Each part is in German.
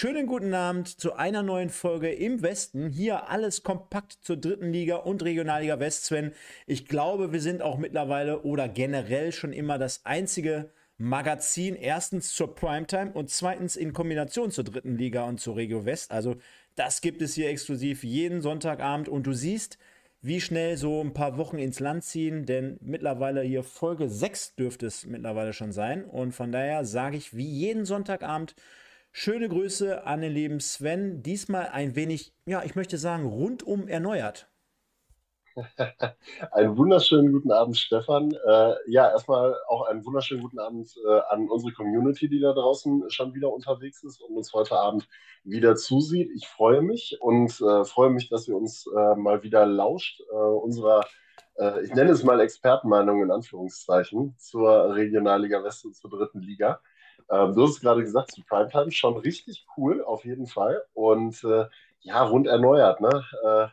Schönen guten Abend zu einer neuen Folge im Westen. Hier alles kompakt zur dritten Liga und Regionalliga West, Sven. Ich glaube, wir sind auch mittlerweile oder generell schon immer das einzige Magazin, erstens zur Primetime und zweitens in Kombination zur dritten Liga und zur Regio West. Also das gibt es hier exklusiv jeden Sonntagabend und du siehst, wie schnell so ein paar Wochen ins Land ziehen, denn mittlerweile hier Folge 6 dürfte es mittlerweile schon sein. Und von daher sage ich wie jeden Sonntagabend, Schöne Grüße an den lieben Sven. Diesmal ein wenig, ja, ich möchte sagen, rundum erneuert. einen wunderschönen guten Abend, Stefan. Äh, ja, erstmal auch einen wunderschönen guten Abend äh, an unsere Community, die da draußen schon wieder unterwegs ist und uns heute Abend wieder zusieht. Ich freue mich und äh, freue mich, dass ihr uns äh, mal wieder lauscht, äh, unserer, äh, ich nenne es mal Expertenmeinung in Anführungszeichen, zur Regionalliga West und zur dritten Liga. Ähm, du hast es gerade gesagt, zu Primetime schon richtig cool, auf jeden Fall. Und äh, ja, rund erneuert. Ne? Äh,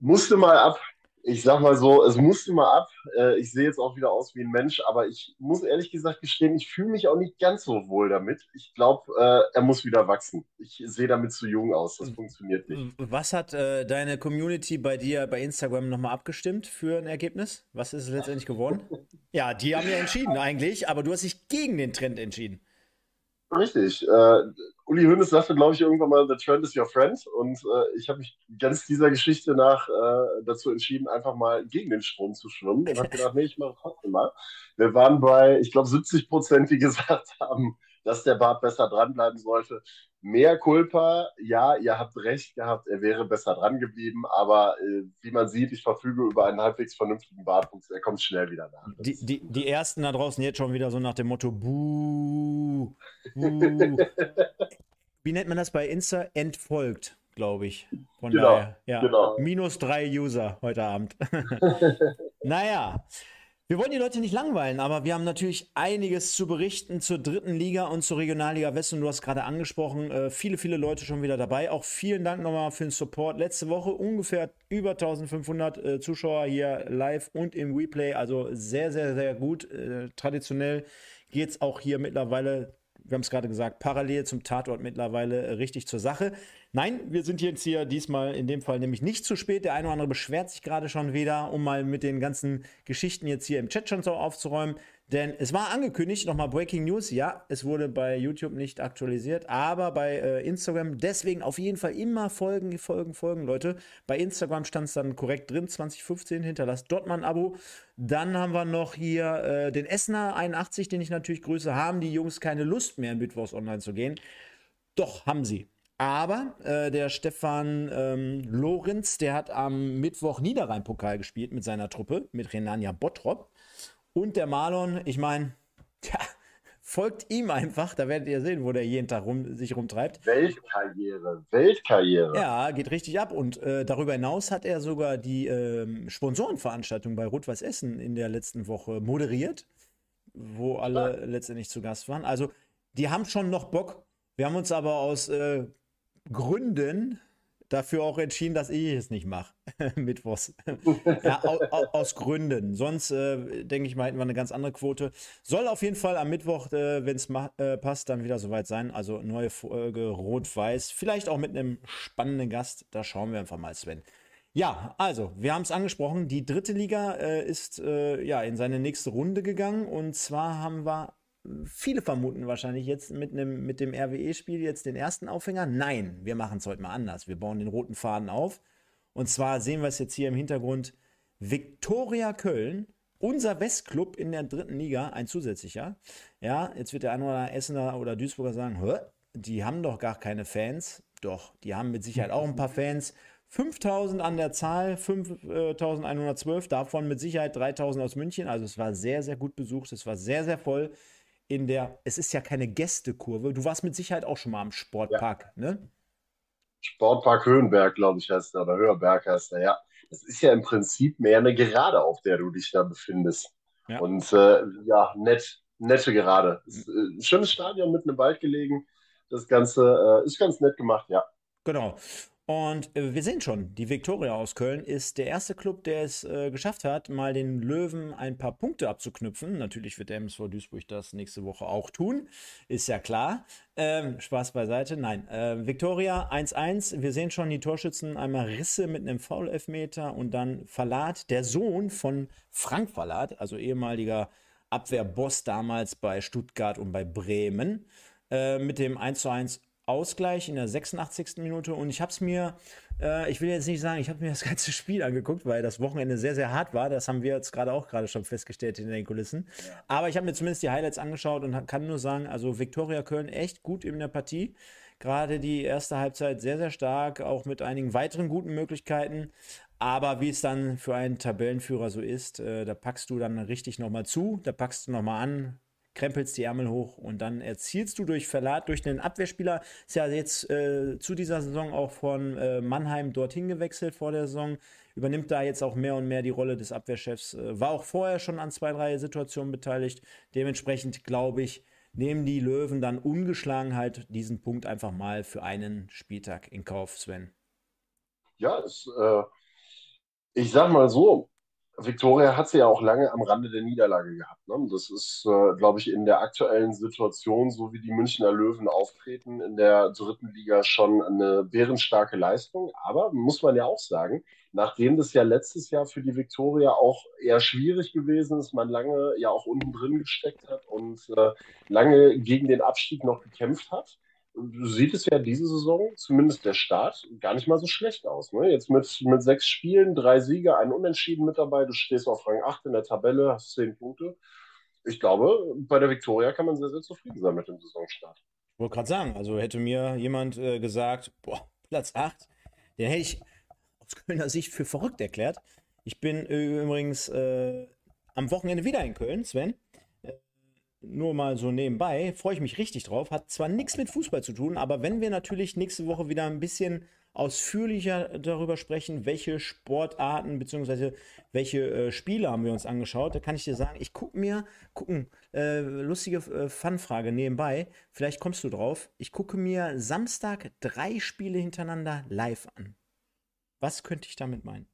musste mal ab. Ich sag mal so, es musste mal ab. Äh, ich sehe jetzt auch wieder aus wie ein Mensch, aber ich muss ehrlich gesagt gestehen, ich fühle mich auch nicht ganz so wohl damit. Ich glaube, äh, er muss wieder wachsen. Ich sehe damit zu jung aus. Das funktioniert nicht. Was hat äh, deine Community bei dir bei Instagram nochmal abgestimmt für ein Ergebnis? Was ist es letztendlich geworden? ja, die haben ja entschieden eigentlich, aber du hast dich gegen den Trend entschieden. Richtig. Äh, Uli Hoeneß sagte, glaube ich, irgendwann mal, the trend is your friend. Und äh, ich habe mich ganz dieser Geschichte nach äh, dazu entschieden, einfach mal gegen den Strom zu schwimmen und habe gedacht, nee, ich mache trotzdem mal. Wir waren bei, ich glaube, 70 Prozent, die gesagt haben, dass der Bart besser dranbleiben sollte. Mehr Culpa, ja, ihr habt recht gehabt, er wäre besser dran geblieben, aber äh, wie man sieht, ich verfüge über einen halbwegs vernünftigen Bartwuchs, er kommt schnell wieder nach. Die, die, die ersten da draußen jetzt schon wieder so nach dem Motto, buh, buh. wie nennt man das bei Insta? Entfolgt, glaube ich. Von genau, daher, ja. Genau. Minus drei User heute Abend. naja. Wir wollen die Leute nicht langweilen, aber wir haben natürlich einiges zu berichten zur dritten Liga und zur Regionalliga West. Und du hast gerade angesprochen, äh, viele, viele Leute schon wieder dabei. Auch vielen Dank nochmal für den Support. Letzte Woche ungefähr über 1500 äh, Zuschauer hier live und im Replay. Also sehr, sehr, sehr gut. Äh, traditionell geht es auch hier mittlerweile wir haben es gerade gesagt, parallel zum Tatort mittlerweile äh, richtig zur Sache. Nein, wir sind jetzt hier diesmal in dem Fall nämlich nicht zu spät. Der eine oder andere beschwert sich gerade schon wieder, um mal mit den ganzen Geschichten jetzt hier im Chat schon so aufzuräumen. Denn es war angekündigt, nochmal Breaking News, ja, es wurde bei YouTube nicht aktualisiert, aber bei äh, Instagram, deswegen auf jeden Fall immer folgen, folgen, folgen, Leute. Bei Instagram stand es dann korrekt drin, 2015, hinterlasst dort mal ein Abo. Dann haben wir noch hier äh, den Essener 81, den ich natürlich grüße. Haben die Jungs keine Lust mehr, Mittwochs online zu gehen? Doch, haben sie. Aber äh, der Stefan ähm, Lorenz, der hat am Mittwoch Niederrhein-Pokal gespielt mit seiner Truppe, mit Renania Bottrop. Und der Marlon, ich meine, ja, folgt ihm einfach, da werdet ihr sehen, wo der jeden Tag rum, sich rumtreibt. Weltkarriere, Weltkarriere. Ja, geht richtig ab. Und äh, darüber hinaus hat er sogar die äh, Sponsorenveranstaltung bei Rot-Weiß Essen in der letzten Woche moderiert, wo alle ja. letztendlich zu Gast waren. Also, die haben schon noch Bock. Wir haben uns aber aus äh, Gründen dafür auch entschieden, dass ich es nicht mache. Mittwochs. ja, aus, aus, Gründen. Sonst, äh, denke ich mal, hätten wir eine ganz andere Quote. Soll auf jeden Fall am Mittwoch, äh, wenn es äh, passt, dann wieder soweit sein. Also neue Folge Rot-Weiß. Vielleicht auch mit einem spannenden Gast. Da schauen wir einfach mal, Sven. Ja, also, wir haben es angesprochen. Die dritte Liga äh, ist äh, ja in seine nächste Runde gegangen. Und zwar haben wir Viele vermuten wahrscheinlich jetzt mit, einem, mit dem RWE-Spiel jetzt den ersten Aufhänger. Nein, wir machen es heute mal anders. Wir bauen den roten Faden auf. Und zwar sehen wir es jetzt hier im Hintergrund. Viktoria Köln, unser Westclub in der dritten Liga, ein zusätzlicher. Ja, jetzt wird der eine oder Essener oder Duisburger sagen, Hö, die haben doch gar keine Fans. Doch, die haben mit Sicherheit auch ein paar Fans. 5000 an der Zahl, 5112, davon mit Sicherheit 3000 aus München. Also es war sehr, sehr gut besucht, es war sehr, sehr voll in der, es ist ja keine Gästekurve. Du warst mit Sicherheit auch schon mal am Sportpark, ja. ne? Sportpark Höhenberg, glaube ich, heißt der, oder Höherberg heißt der, ja. Das ist ja im Prinzip mehr eine Gerade, auf der du dich da befindest. Ja. Und äh, ja, nett, nette Gerade. Ist, äh, ein schönes Stadion mit einem Wald gelegen. Das Ganze äh, ist ganz nett gemacht, ja. Genau. Und äh, wir sehen schon, die Viktoria aus Köln ist der erste Club, der es äh, geschafft hat, mal den Löwen ein paar Punkte abzuknüpfen. Natürlich wird der MSV Duisburg das nächste Woche auch tun, ist ja klar. Ähm, Spaß beiseite, nein. Äh, Viktoria 1-1, wir sehen schon die Torschützen, einmal Risse mit einem Foul-Elfmeter und dann Verlat, der Sohn von Frank Verlat, also ehemaliger Abwehrboss damals bei Stuttgart und bei Bremen, äh, mit dem 1-1 Ausgleich in der 86. Minute und ich habe es mir, äh, ich will jetzt nicht sagen, ich habe mir das ganze Spiel angeguckt, weil das Wochenende sehr, sehr hart war. Das haben wir jetzt gerade auch gerade schon festgestellt in den Kulissen. Aber ich habe mir zumindest die Highlights angeschaut und kann nur sagen, also Viktoria Köln echt gut in der Partie. Gerade die erste Halbzeit sehr, sehr stark, auch mit einigen weiteren guten Möglichkeiten. Aber wie es dann für einen Tabellenführer so ist, äh, da packst du dann richtig nochmal zu, da packst du nochmal an, krempelst die Ärmel hoch und dann erzielst du durch Verlat, durch einen Abwehrspieler, ist ja jetzt äh, zu dieser Saison auch von äh, Mannheim dorthin gewechselt vor der Saison, übernimmt da jetzt auch mehr und mehr die Rolle des Abwehrchefs, äh, war auch vorher schon an zwei, drei Situationen beteiligt. Dementsprechend glaube ich, nehmen die Löwen dann ungeschlagen halt diesen Punkt einfach mal für einen Spieltag in Kauf, Sven. Ja, es, äh, ich sag mal so, Victoria hat sie ja auch lange am Rande der Niederlage gehabt. Ne? Das ist, äh, glaube ich, in der aktuellen Situation, so wie die Münchner Löwen auftreten, in der dritten Liga schon eine bärenstarke Leistung. Aber muss man ja auch sagen, nachdem das ja letztes Jahr für die Victoria auch eher schwierig gewesen ist, man lange ja auch unten drin gesteckt hat und äh, lange gegen den Abstieg noch gekämpft hat, sieht es ja diese Saison, zumindest der Start, gar nicht mal so schlecht aus. Ne? Jetzt mit, mit sechs Spielen, drei Siege, ein Unentschieden mit dabei. Du stehst auf Rang 8 in der Tabelle, hast zehn Punkte. Ich glaube, bei der Viktoria kann man sehr, sehr zufrieden sein mit dem Saisonstart. Ich wollte gerade sagen, also hätte mir jemand äh, gesagt, boah, Platz 8, den hätte ich aus Kölner Sicht für verrückt erklärt. Ich bin äh, übrigens äh, am Wochenende wieder in Köln, Sven nur mal so nebenbei, freue ich mich richtig drauf. Hat zwar nichts mit Fußball zu tun, aber wenn wir natürlich nächste Woche wieder ein bisschen ausführlicher darüber sprechen, welche Sportarten bzw. welche äh, Spiele haben wir uns angeschaut, da kann ich dir sagen, ich gucke mir, gucken, äh, lustige äh, Fanfrage nebenbei, vielleicht kommst du drauf, ich gucke mir Samstag drei Spiele hintereinander live an. Was könnte ich damit meinen?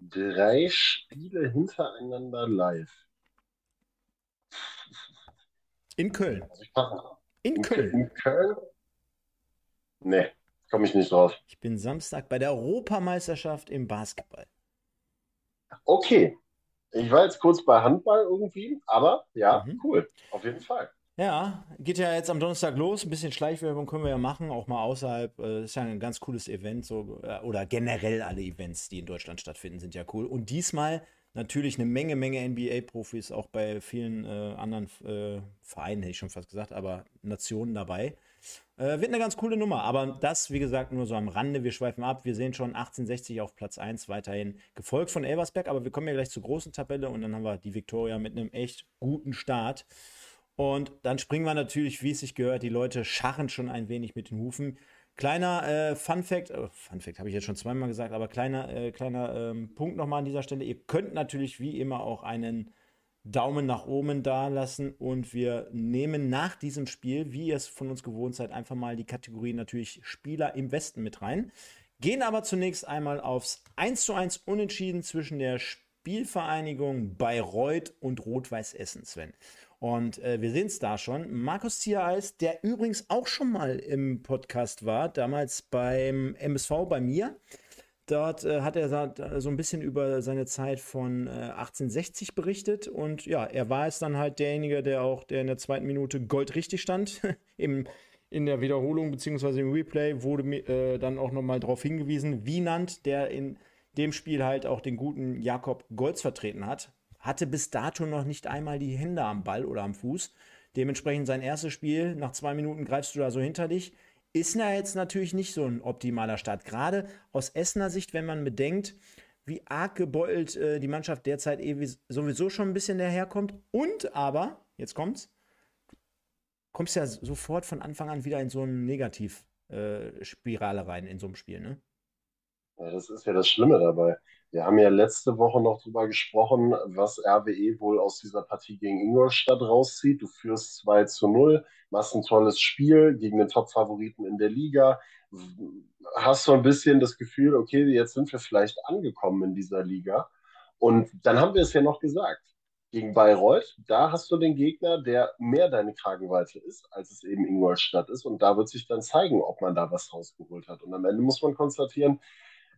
Drei Spiele hintereinander live. In Köln. In, in Köln. In Köln? Nee, komme ich nicht drauf. Ich bin Samstag bei der Europameisterschaft im Basketball. Okay. Ich war jetzt kurz bei Handball irgendwie, aber ja, mhm. cool. Auf jeden Fall. Ja, geht ja jetzt am Donnerstag los. Ein bisschen Schleichwerbung können wir ja machen, auch mal außerhalb. Das äh, ist ja ein ganz cooles Event. So, äh, oder generell alle Events, die in Deutschland stattfinden, sind ja cool. Und diesmal natürlich eine Menge, Menge NBA-Profis, auch bei vielen äh, anderen äh, Vereinen, hätte ich schon fast gesagt, aber Nationen dabei. Äh, wird eine ganz coole Nummer, aber das, wie gesagt, nur so am Rande. Wir schweifen ab. Wir sehen schon 1860 auf Platz 1 weiterhin, gefolgt von Elversberg, aber wir kommen ja gleich zur großen Tabelle und dann haben wir die Victoria mit einem echt guten Start. Und dann springen wir natürlich, wie es sich gehört, die Leute scharren schon ein wenig mit den Hufen. Kleiner äh, Fun Fact, äh, Fun Fact habe ich jetzt schon zweimal gesagt, aber kleiner, äh, kleiner ähm, Punkt nochmal an dieser Stelle. Ihr könnt natürlich wie immer auch einen Daumen nach oben da lassen und wir nehmen nach diesem Spiel, wie ihr es von uns gewohnt seid, einfach mal die Kategorie natürlich Spieler im Westen mit rein. Gehen aber zunächst einmal aufs 1 zu 1 Unentschieden zwischen der Spielvereinigung Bayreuth und Rot-Weiß Essen, Sven. Und äh, wir sehen es da schon. Markus Ziereis, der übrigens auch schon mal im Podcast war, damals beim MSV bei mir. Dort äh, hat er so ein bisschen über seine Zeit von äh, 1860 berichtet. Und ja, er war es dann halt derjenige, der auch, der in der zweiten Minute goldrichtig stand. Im, in der Wiederholung bzw. im Replay wurde äh, dann auch nochmal darauf hingewiesen, Wienand, der in dem Spiel halt auch den guten Jakob Golz vertreten hat, hatte bis dato noch nicht einmal die Hände am Ball oder am Fuß. Dementsprechend sein erstes Spiel, nach zwei Minuten greifst du da so hinter dich. Ist ja jetzt natürlich nicht so ein optimaler Start. Gerade aus Essener Sicht, wenn man bedenkt, wie arg gebeutelt äh, die Mannschaft derzeit eh sowieso schon ein bisschen daherkommt. Und aber, jetzt kommt's, kommst ja sofort von Anfang an wieder in so eine Negativspirale äh, rein in so einem Spiel, ne? Ja, das ist ja das Schlimme dabei. Wir haben ja letzte Woche noch darüber gesprochen, was RWE wohl aus dieser Partie gegen Ingolstadt rauszieht. Du führst 2 zu 0, machst ein tolles Spiel gegen den Top-Favoriten in der Liga, hast so ein bisschen das Gefühl, okay, jetzt sind wir vielleicht angekommen in dieser Liga. Und dann haben wir es ja noch gesagt. Gegen Bayreuth, da hast du den Gegner, der mehr deine Kragenweite ist, als es eben Ingolstadt ist. Und da wird sich dann zeigen, ob man da was rausgeholt hat. Und am Ende muss man konstatieren,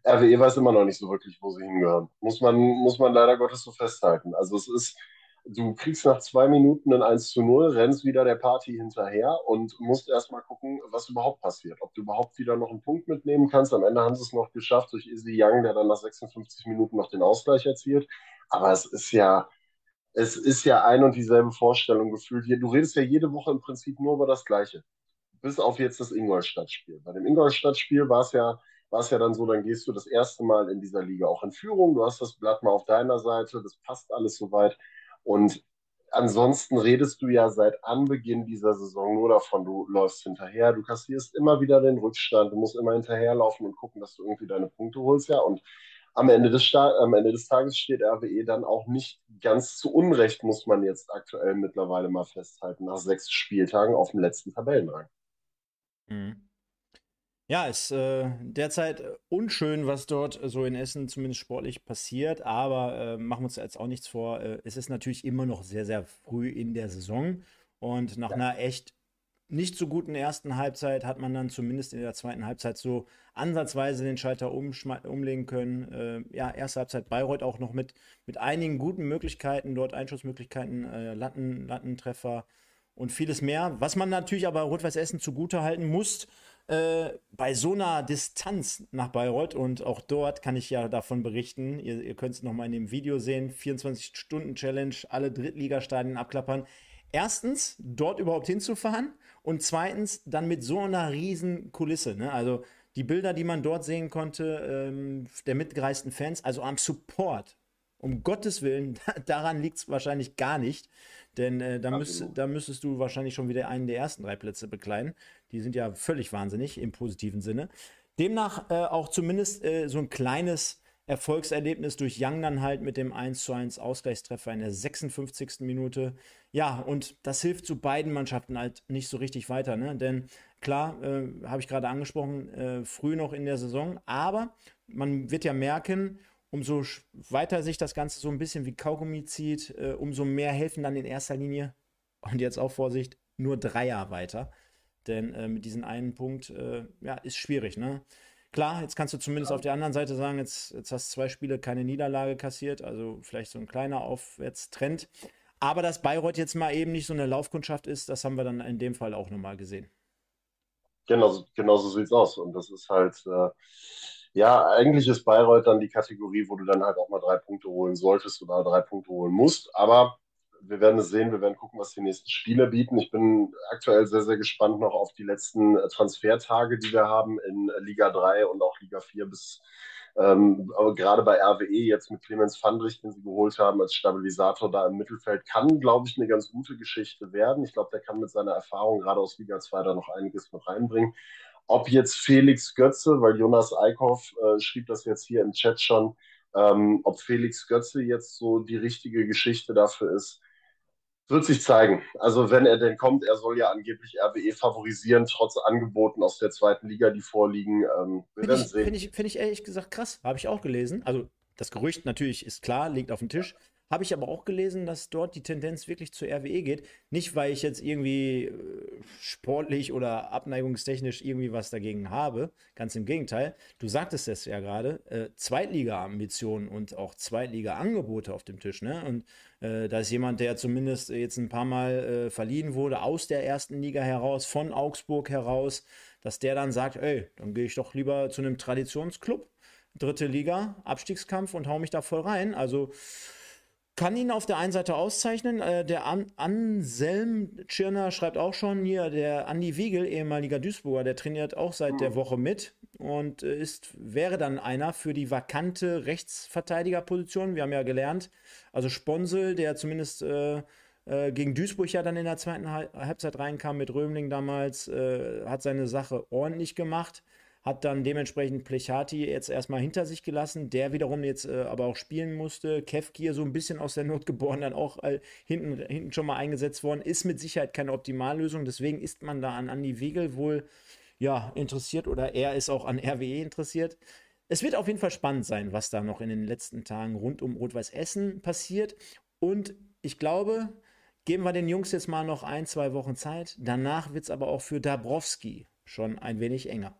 RWE weiß immer noch nicht so wirklich, wo sie hingehören. Muss man, muss man leider Gottes so festhalten. Also es ist, du kriegst nach zwei Minuten ein 1 zu 0, rennst wieder der Party hinterher und musst erstmal gucken, was überhaupt passiert. Ob du überhaupt wieder noch einen Punkt mitnehmen kannst. Am Ende haben sie es noch geschafft durch Izzy Young, der dann nach 56 Minuten noch den Ausgleich erzielt. Aber es ist ja, es ist ja ein und dieselbe Vorstellung gefühlt. Du redest ja jede Woche im Prinzip nur über das Gleiche. Bis auf jetzt das Ingolstadt-Spiel. Bei dem Ingolstadt-Spiel war es ja war es ja dann so, dann gehst du das erste Mal in dieser Liga auch in Führung. Du hast das Blatt mal auf deiner Seite, das passt alles soweit. Und ansonsten redest du ja seit Anbeginn dieser Saison nur davon, du läufst hinterher, du kassierst immer wieder den Rückstand, du musst immer hinterherlaufen und gucken, dass du irgendwie deine Punkte holst, ja. Und am Ende des, am Ende des Tages steht RWE dann auch nicht ganz zu Unrecht, muss man jetzt aktuell mittlerweile mal festhalten, nach sechs Spieltagen auf dem letzten Tabellenrang. Mhm. Ja, ist äh, derzeit unschön, was dort so in Essen zumindest sportlich passiert, aber äh, machen wir uns jetzt auch nichts vor. Äh, es ist natürlich immer noch sehr, sehr früh in der Saison und nach ja. einer echt nicht so guten ersten Halbzeit hat man dann zumindest in der zweiten Halbzeit so ansatzweise den Schalter umlegen können. Äh, ja, erste Halbzeit Bayreuth auch noch mit, mit einigen guten Möglichkeiten, dort Einschussmöglichkeiten, äh, Latten, Lattentreffer und vieles mehr. Was man natürlich aber Rot-Weiß Essen zugute halten muss, äh, bei so einer Distanz nach Bayreuth und auch dort kann ich ja davon berichten, ihr, ihr könnt es nochmal in dem Video sehen, 24-Stunden-Challenge, alle Drittligastadien abklappern. Erstens, dort überhaupt hinzufahren und zweitens, dann mit so einer riesen Kulisse. Ne? Also die Bilder, die man dort sehen konnte, ähm, der mitgereisten Fans, also am Support, um Gottes Willen, daran liegt es wahrscheinlich gar nicht. Denn äh, da, müsst, da müsstest du wahrscheinlich schon wieder einen der ersten drei Plätze bekleiden. Die sind ja völlig wahnsinnig im positiven Sinne. Demnach äh, auch zumindest äh, so ein kleines Erfolgserlebnis durch Young dann halt mit dem 1 zu 1 Ausgleichstreffer in der 56. Minute. Ja, und das hilft zu beiden Mannschaften halt nicht so richtig weiter, ne? Denn klar, äh, habe ich gerade angesprochen, äh, früh noch in der Saison, aber man wird ja merken, umso weiter sich das Ganze so ein bisschen wie Kaugummi zieht, äh, umso mehr helfen dann in erster Linie, und jetzt auch Vorsicht, nur Dreier weiter. Denn äh, mit diesem einen Punkt, äh, ja, ist schwierig, ne? Klar, jetzt kannst du zumindest ja. auf der anderen Seite sagen, jetzt, jetzt hast du zwei Spiele keine Niederlage kassiert, also vielleicht so ein kleiner Aufwärtstrend. Aber dass Bayreuth jetzt mal eben nicht so eine Laufkundschaft ist, das haben wir dann in dem Fall auch nochmal gesehen. Genau, genau so sieht es aus. Und das ist halt, äh, ja, eigentlich ist Bayreuth dann die Kategorie, wo du dann halt auch mal drei Punkte holen solltest oder drei Punkte holen musst. Aber wir werden es sehen, wir werden gucken, was die nächsten Spiele bieten. Ich bin aktuell sehr, sehr gespannt noch auf die letzten Transfertage, die wir haben in Liga 3 und auch Liga 4 bis ähm, aber gerade bei RWE jetzt mit Clemens Fandrich, den sie geholt haben als Stabilisator da im Mittelfeld, kann, glaube ich, eine ganz gute Geschichte werden. Ich glaube, der kann mit seiner Erfahrung gerade aus Liga 2 da noch einiges mit reinbringen. Ob jetzt Felix Götze, weil Jonas Eickhoff äh, schrieb das jetzt hier im Chat schon, ähm, ob Felix Götze jetzt so die richtige Geschichte dafür ist, wird sich zeigen. Also wenn er denn kommt, er soll ja angeblich RWE favorisieren, trotz Angeboten aus der zweiten Liga, die vorliegen. Ähm, Finde ich, find ich, find ich ehrlich gesagt krass. Habe ich auch gelesen. Also das Gerücht natürlich ist klar, liegt auf dem Tisch. Habe ich aber auch gelesen, dass dort die Tendenz wirklich zur RWE geht. Nicht, weil ich jetzt irgendwie äh, sportlich oder abneigungstechnisch irgendwie was dagegen habe. Ganz im Gegenteil. Du sagtest es ja gerade. Äh, Zweitliga-Ambitionen und auch Zweitliga-Angebote auf dem Tisch. Ne? Und äh, da ist jemand, der zumindest jetzt ein paar Mal äh, verliehen wurde aus der ersten Liga heraus, von Augsburg heraus, dass der dann sagt, ey, dann gehe ich doch lieber zu einem Traditionsclub, dritte Liga, Abstiegskampf und hau mich da voll rein. Also kann ihn auf der einen Seite auszeichnen. Äh, der An Anselm Tschirner schreibt auch schon hier, der Andi Wiegel, ehemaliger Duisburger, der trainiert auch seit der Woche mit und äh, ist, wäre dann einer für die vakante Rechtsverteidigerposition. Wir haben ja gelernt, also Sponsel, der zumindest äh, äh, gegen Duisburg ja dann in der zweiten Halbzeit reinkam mit Römling damals, hat seine Sache ordentlich gemacht hat dann dementsprechend Plechati jetzt erstmal hinter sich gelassen, der wiederum jetzt äh, aber auch spielen musste. Kevkir so ein bisschen aus der Not geboren, dann auch äh, hinten, hinten schon mal eingesetzt worden. Ist mit Sicherheit keine Optimallösung, deswegen ist man da an Andi Wegel wohl ja, interessiert oder er ist auch an RWE interessiert. Es wird auf jeden Fall spannend sein, was da noch in den letzten Tagen rund um Rot-Weiß Essen passiert. Und ich glaube, geben wir den Jungs jetzt mal noch ein, zwei Wochen Zeit. Danach wird es aber auch für Dabrowski schon ein wenig enger.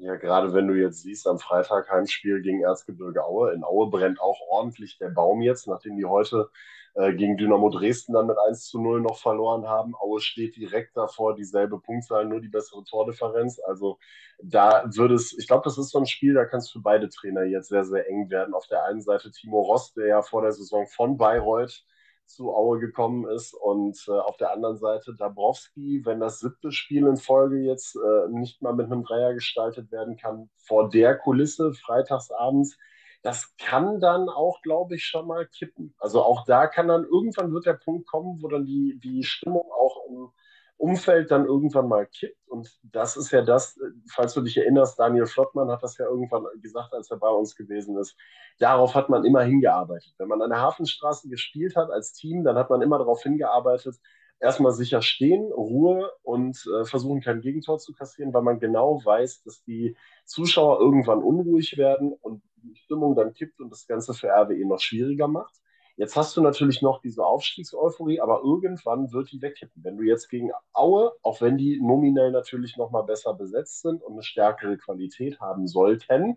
Ja, gerade wenn du jetzt siehst, am Freitag Heimspiel gegen Erzgebirge Aue. In Aue brennt auch ordentlich der Baum jetzt, nachdem die heute äh, gegen Dynamo Dresden dann mit 1 zu 0 noch verloren haben. Aue steht direkt davor, dieselbe Punktzahl, nur die bessere Tordifferenz. Also da würde es, ich glaube, das ist so ein Spiel, da kann es für beide Trainer jetzt sehr, sehr eng werden. Auf der einen Seite Timo Ross, der ja vor der Saison von Bayreuth zu Aue gekommen ist. Und äh, auf der anderen Seite Dabrowski, wenn das siebte Spiel in Folge jetzt äh, nicht mal mit einem Dreier gestaltet werden kann, vor der Kulisse freitagsabends, das kann dann auch, glaube ich, schon mal kippen. Also auch da kann dann irgendwann wird der Punkt kommen, wo dann die, die Stimmung auch im Umfeld dann irgendwann mal kippt. Und das ist ja das, falls du dich erinnerst, Daniel Flottmann hat das ja irgendwann gesagt, als er bei uns gewesen ist. Darauf hat man immer hingearbeitet. Wenn man an der Hafenstraße gespielt hat als Team, dann hat man immer darauf hingearbeitet, erstmal sicher stehen, Ruhe und äh, versuchen, kein Gegentor zu kassieren, weil man genau weiß, dass die Zuschauer irgendwann unruhig werden und die Stimmung dann kippt und das Ganze für RWE noch schwieriger macht. Jetzt hast du natürlich noch diese Aufstiegseuphorie, aber irgendwann wird die wegkippen. Wenn du jetzt gegen Aue, auch wenn die nominell natürlich noch mal besser besetzt sind und eine stärkere Qualität haben sollten,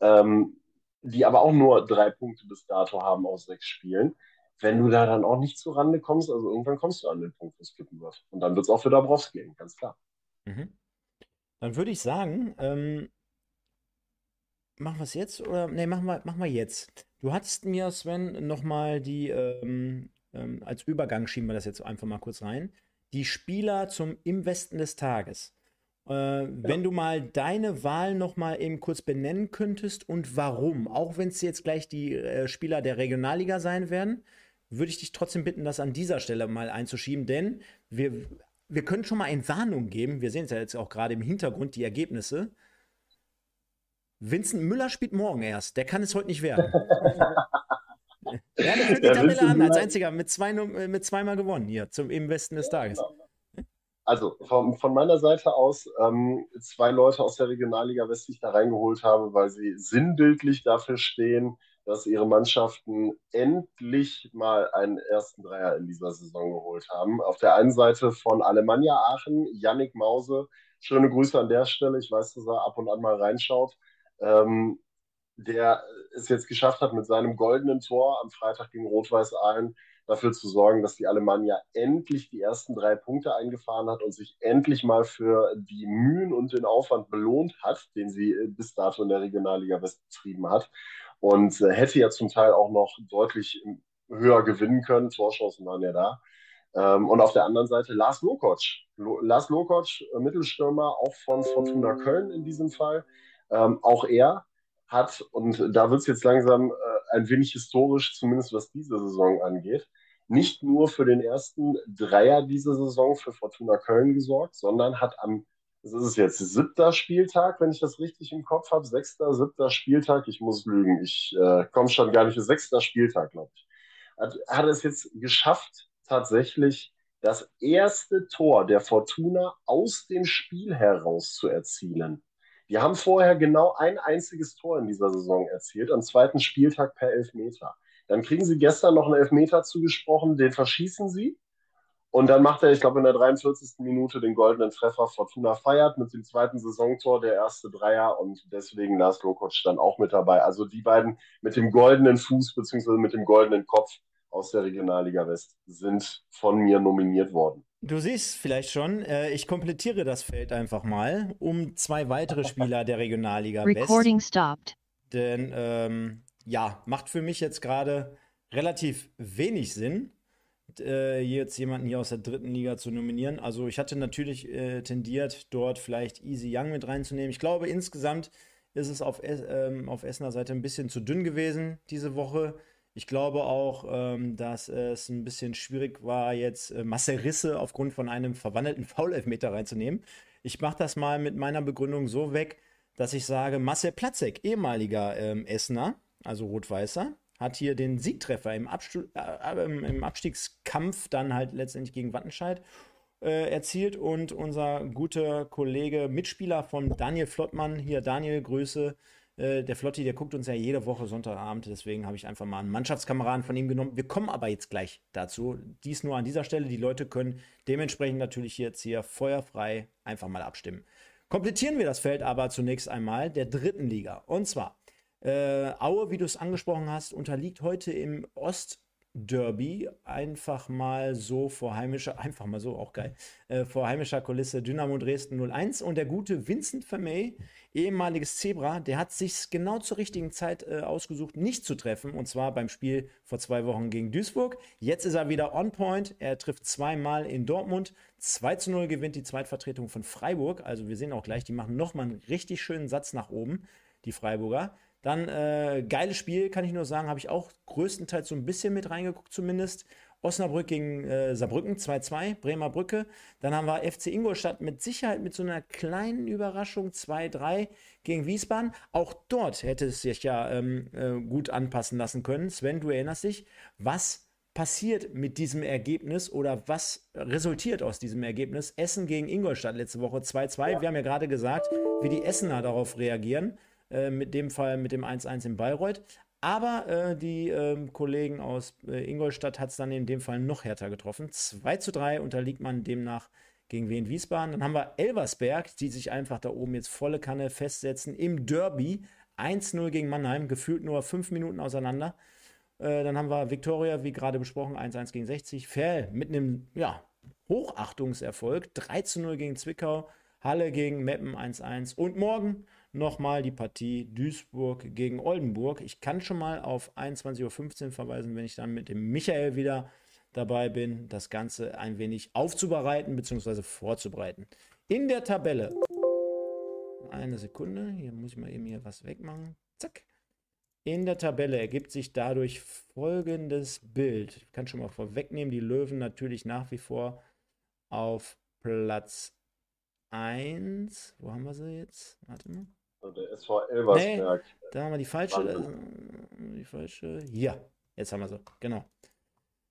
ähm, die aber auch nur drei Punkte bis dato haben aus sechs Spielen, wenn du da dann auch nicht zu Rande kommst, also irgendwann kommst du an den Punkt, wo es kippen wird. Und dann wird es auch für Dabrowski gehen, ganz klar. Mhm. Dann würde ich sagen, ähm, machen wir es jetzt oder nee, machen wir, machen wir jetzt. Du hattest mir, Sven, nochmal die, ähm, ähm, als Übergang schieben wir das jetzt einfach mal kurz rein, die Spieler zum Im Westen des Tages. Äh, ja. Wenn du mal deine Wahl nochmal eben kurz benennen könntest und warum, auch wenn es jetzt gleich die äh, Spieler der Regionalliga sein werden, würde ich dich trotzdem bitten, das an dieser Stelle mal einzuschieben, denn wir, wir können schon mal eine Warnung geben. Wir sehen es ja jetzt auch gerade im Hintergrund, die Ergebnisse. Vincent Müller spielt morgen erst. Der kann es heute nicht werden. ja, der führt die Tabelle an, als einziger mit, zwei, mit zweimal gewonnen hier zum im Westen des Tages. Also von, von meiner Seite aus ähm, zwei Leute aus der Regionalliga West, die ich da reingeholt habe, weil sie sinnbildlich dafür stehen, dass ihre Mannschaften endlich mal einen ersten Dreier in dieser Saison geholt haben. Auf der einen Seite von Alemannia Aachen, Yannick Mause. Schöne Grüße an der Stelle. Ich weiß, dass er ab und an mal reinschaut ähm, der es jetzt geschafft hat, mit seinem goldenen Tor am Freitag gegen Rot-Weiß Aalen dafür zu sorgen, dass die Alemannia endlich die ersten drei Punkte eingefahren hat und sich endlich mal für die Mühen und den Aufwand belohnt hat, den sie äh, bis dato in der Regionalliga West betrieben hat. Und äh, hätte ja zum Teil auch noch deutlich höher gewinnen können. Torchancen waren ja da. Ähm, und auf der anderen Seite Lars Lokoc. Lars Lokoc, äh, Mittelstürmer, auch von Fortuna Köln in diesem Fall, ähm, auch er hat, und da wird es jetzt langsam äh, ein wenig historisch, zumindest was diese Saison angeht, nicht nur für den ersten Dreier dieser Saison für Fortuna Köln gesorgt, sondern hat am, das ist jetzt, siebter Spieltag, wenn ich das richtig im Kopf habe, sechster, siebter Spieltag, ich muss lügen, ich äh, komme schon gar nicht, für sechster Spieltag, glaube ich, hat, hat es jetzt geschafft, tatsächlich das erste Tor der Fortuna aus dem Spiel heraus zu erzielen. Die haben vorher genau ein einziges Tor in dieser Saison erzielt, am zweiten Spieltag per Elfmeter. Dann kriegen sie gestern noch einen Elfmeter zugesprochen, den verschießen sie. Und dann macht er, ich glaube, in der 43. Minute den goldenen Treffer. Fortuna feiert mit dem zweiten Saisontor, der erste Dreier und deswegen Lars Lokoc dann auch mit dabei. Also die beiden mit dem goldenen Fuß bzw. mit dem goldenen Kopf aus der Regionalliga West sind von mir nominiert worden. Du siehst vielleicht schon, äh, ich komplettiere das Feld einfach mal um zwei weitere Spieler der Regionalliga Recording West. stopped. Denn ähm, ja, macht für mich jetzt gerade relativ wenig Sinn, äh, jetzt jemanden hier aus der dritten Liga zu nominieren. Also ich hatte natürlich äh, tendiert, dort vielleicht Easy Young mit reinzunehmen. Ich glaube, insgesamt ist es auf, ähm, auf Essener Seite ein bisschen zu dünn gewesen diese Woche. Ich glaube auch, ähm, dass es ein bisschen schwierig war, jetzt äh, Marcel Risse aufgrund von einem verwandelten Foul-Elfmeter reinzunehmen. Ich mache das mal mit meiner Begründung so weg, dass ich sage, Marcel Platzek, ehemaliger ähm, Essener, also Rot-Weißer, hat hier den Siegtreffer im, Abstu äh, äh, im Abstiegskampf dann halt letztendlich gegen Wattenscheid äh, erzielt und unser guter Kollege, Mitspieler von Daniel Flottmann, hier Daniel, Grüße, äh, der Flotti, der guckt uns ja jede Woche Sonntagabend, deswegen habe ich einfach mal einen Mannschaftskameraden von ihm genommen. Wir kommen aber jetzt gleich dazu. Dies nur an dieser Stelle. Die Leute können dementsprechend natürlich jetzt hier feuerfrei einfach mal abstimmen. Komplettieren wir das Feld aber zunächst einmal der dritten Liga. Und zwar, äh, Aue, wie du es angesprochen hast, unterliegt heute im Ost- Derby einfach mal so vor heimischer, einfach mal so, auch geil, äh, vor heimischer Kulisse Dynamo Dresden 01 und der gute Vincent Vermey, ehemaliges Zebra, der hat sich genau zur richtigen Zeit äh, ausgesucht, nicht zu treffen und zwar beim Spiel vor zwei Wochen gegen Duisburg. Jetzt ist er wieder on point, er trifft zweimal in Dortmund, 2 zu 0 gewinnt die Zweitvertretung von Freiburg, also wir sehen auch gleich, die machen nochmal einen richtig schönen Satz nach oben, die Freiburger. Dann äh, geiles Spiel, kann ich nur sagen, habe ich auch größtenteils so ein bisschen mit reingeguckt zumindest. Osnabrück gegen äh, Saarbrücken 2-2, Bremer Brücke. Dann haben wir FC Ingolstadt mit Sicherheit mit so einer kleinen Überraschung 2-3 gegen Wiesbaden. Auch dort hätte es sich ja ähm, äh, gut anpassen lassen können. Sven, du erinnerst dich, was passiert mit diesem Ergebnis oder was resultiert aus diesem Ergebnis? Essen gegen Ingolstadt letzte Woche 2-2. Ja. Wir haben ja gerade gesagt, wie die Essener darauf reagieren. Äh, mit dem Fall mit dem 1-1 in Bayreuth. Aber äh, die äh, Kollegen aus äh, Ingolstadt hat es dann in dem Fall noch härter getroffen. 2 zu 3 unterliegt man demnach gegen Wien Wiesbaden. Dann haben wir Elversberg, die sich einfach da oben jetzt volle Kanne festsetzen im Derby. 1-0 gegen Mannheim, gefühlt nur 5 Minuten auseinander. Äh, dann haben wir Viktoria, wie gerade besprochen, 1-1 gegen 60. Ferl mit einem ja, Hochachtungserfolg, 3 0 gegen Zwickau. Halle gegen Meppen 1-1. Und morgen nochmal die Partie Duisburg gegen Oldenburg. Ich kann schon mal auf 21.15 Uhr verweisen, wenn ich dann mit dem Michael wieder dabei bin, das Ganze ein wenig aufzubereiten bzw. vorzubereiten. In der Tabelle, eine Sekunde, hier muss ich mal eben hier was wegmachen. Zack. In der Tabelle ergibt sich dadurch folgendes Bild. Ich kann schon mal vorwegnehmen, die Löwen natürlich nach wie vor auf Platz 1. Wo haben wir sie jetzt? Warte mal. Der SV Elversberg. Nee, da haben wir die falsche. Äh, die falsche. Hier. Jetzt haben wir sie. Genau.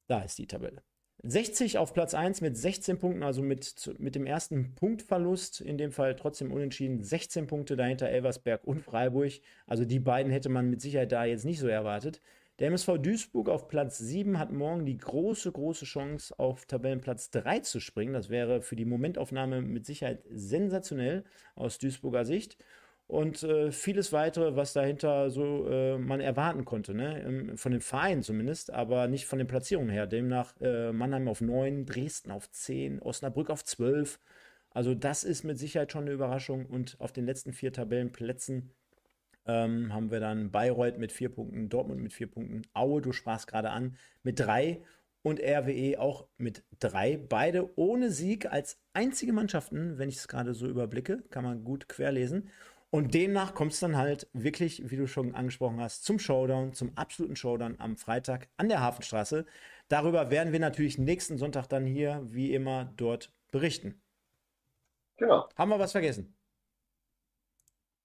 Da ist die Tabelle. 60 auf Platz 1 mit 16 Punkten, also mit, mit dem ersten Punktverlust, in dem Fall trotzdem unentschieden. 16 Punkte dahinter Elversberg und Freiburg. Also die beiden hätte man mit Sicherheit da jetzt nicht so erwartet. Der MSV Duisburg auf Platz 7 hat morgen die große, große Chance, auf Tabellenplatz 3 zu springen. Das wäre für die Momentaufnahme mit Sicherheit sensationell aus Duisburger Sicht. Und äh, vieles weitere, was dahinter so äh, man erwarten konnte, ne? von den Vereinen zumindest, aber nicht von den Platzierungen her. Demnach äh, Mannheim auf 9, Dresden auf 10, Osnabrück auf 12. Also das ist mit Sicherheit schon eine Überraschung. Und auf den letzten vier Tabellenplätzen ähm, haben wir dann Bayreuth mit vier Punkten, Dortmund mit vier Punkten, Aue, du sprachst gerade an, mit drei und RWE auch mit drei. Beide ohne Sieg als einzige Mannschaften, wenn ich es gerade so überblicke, kann man gut querlesen. Und demnach kommt es dann halt wirklich, wie du schon angesprochen hast, zum Showdown, zum absoluten Showdown am Freitag an der Hafenstraße. Darüber werden wir natürlich nächsten Sonntag dann hier, wie immer, dort berichten. Genau. Haben wir was vergessen?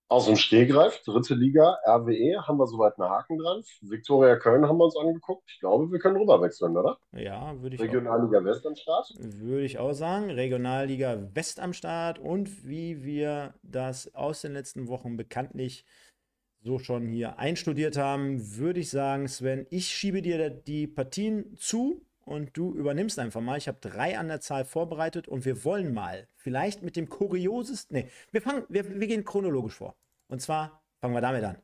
Aus dem Stehgreif, dritte Liga, RWE, haben wir soweit einen Haken dran. Viktoria Köln haben wir uns angeguckt. Ich glaube, wir können rüberwechseln, oder? Ja, würde ich Regionalliga auch. West am Start? Würde ich auch sagen. Regionalliga West am Start. Und wie wir das aus den letzten Wochen bekanntlich so schon hier einstudiert haben, würde ich sagen, Sven, ich schiebe dir die Partien zu und du übernimmst einfach mal. Ich habe drei an der Zahl vorbereitet und wir wollen mal vielleicht mit dem kuriosesten. Nee, wir fangen, wir, wir gehen chronologisch vor. Und zwar fangen wir damit an.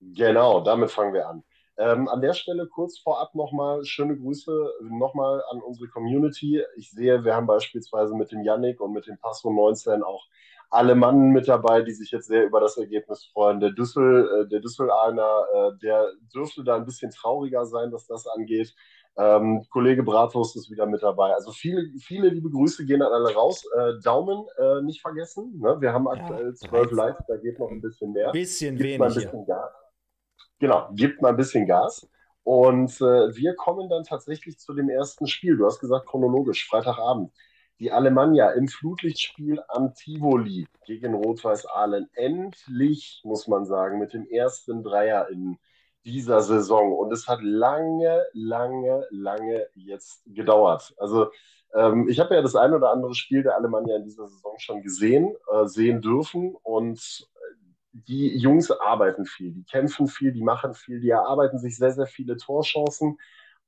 Genau, damit fangen wir an. Ähm, an der Stelle kurz vorab nochmal schöne Grüße nochmal an unsere Community. Ich sehe, wir haben beispielsweise mit dem Yannick und mit dem Passo 19 auch alle Mann mit dabei, die sich jetzt sehr über das Ergebnis freuen. Der Düssel, äh, der Düssel-Einer, äh, der dürfte da ein bisschen trauriger sein, was das angeht. Ähm, Kollege Bratwurst ist wieder mit dabei. Also viele, viele liebe Grüße gehen an alle raus. Äh, Daumen äh, nicht vergessen. Ne? Wir haben aktuell zwölf ja, Likes, da geht noch ein bisschen mehr. Bisschen gibt wenig. Mal ein bisschen Gas. Genau, gibt mal ein bisschen Gas. Und äh, wir kommen dann tatsächlich zu dem ersten Spiel. Du hast gesagt chronologisch, Freitagabend. Die Alemannia im Flutlichtspiel am Tivoli gegen Rot-Weiß Ahlen. Endlich, muss man sagen, mit dem ersten Dreier in dieser Saison. Und es hat lange, lange, lange jetzt gedauert. Also ähm, ich habe ja das ein oder andere Spiel der Alemannia in dieser Saison schon gesehen, äh, sehen dürfen. Und die Jungs arbeiten viel, die kämpfen viel, die machen viel, die erarbeiten sich sehr, sehr viele Torchancen.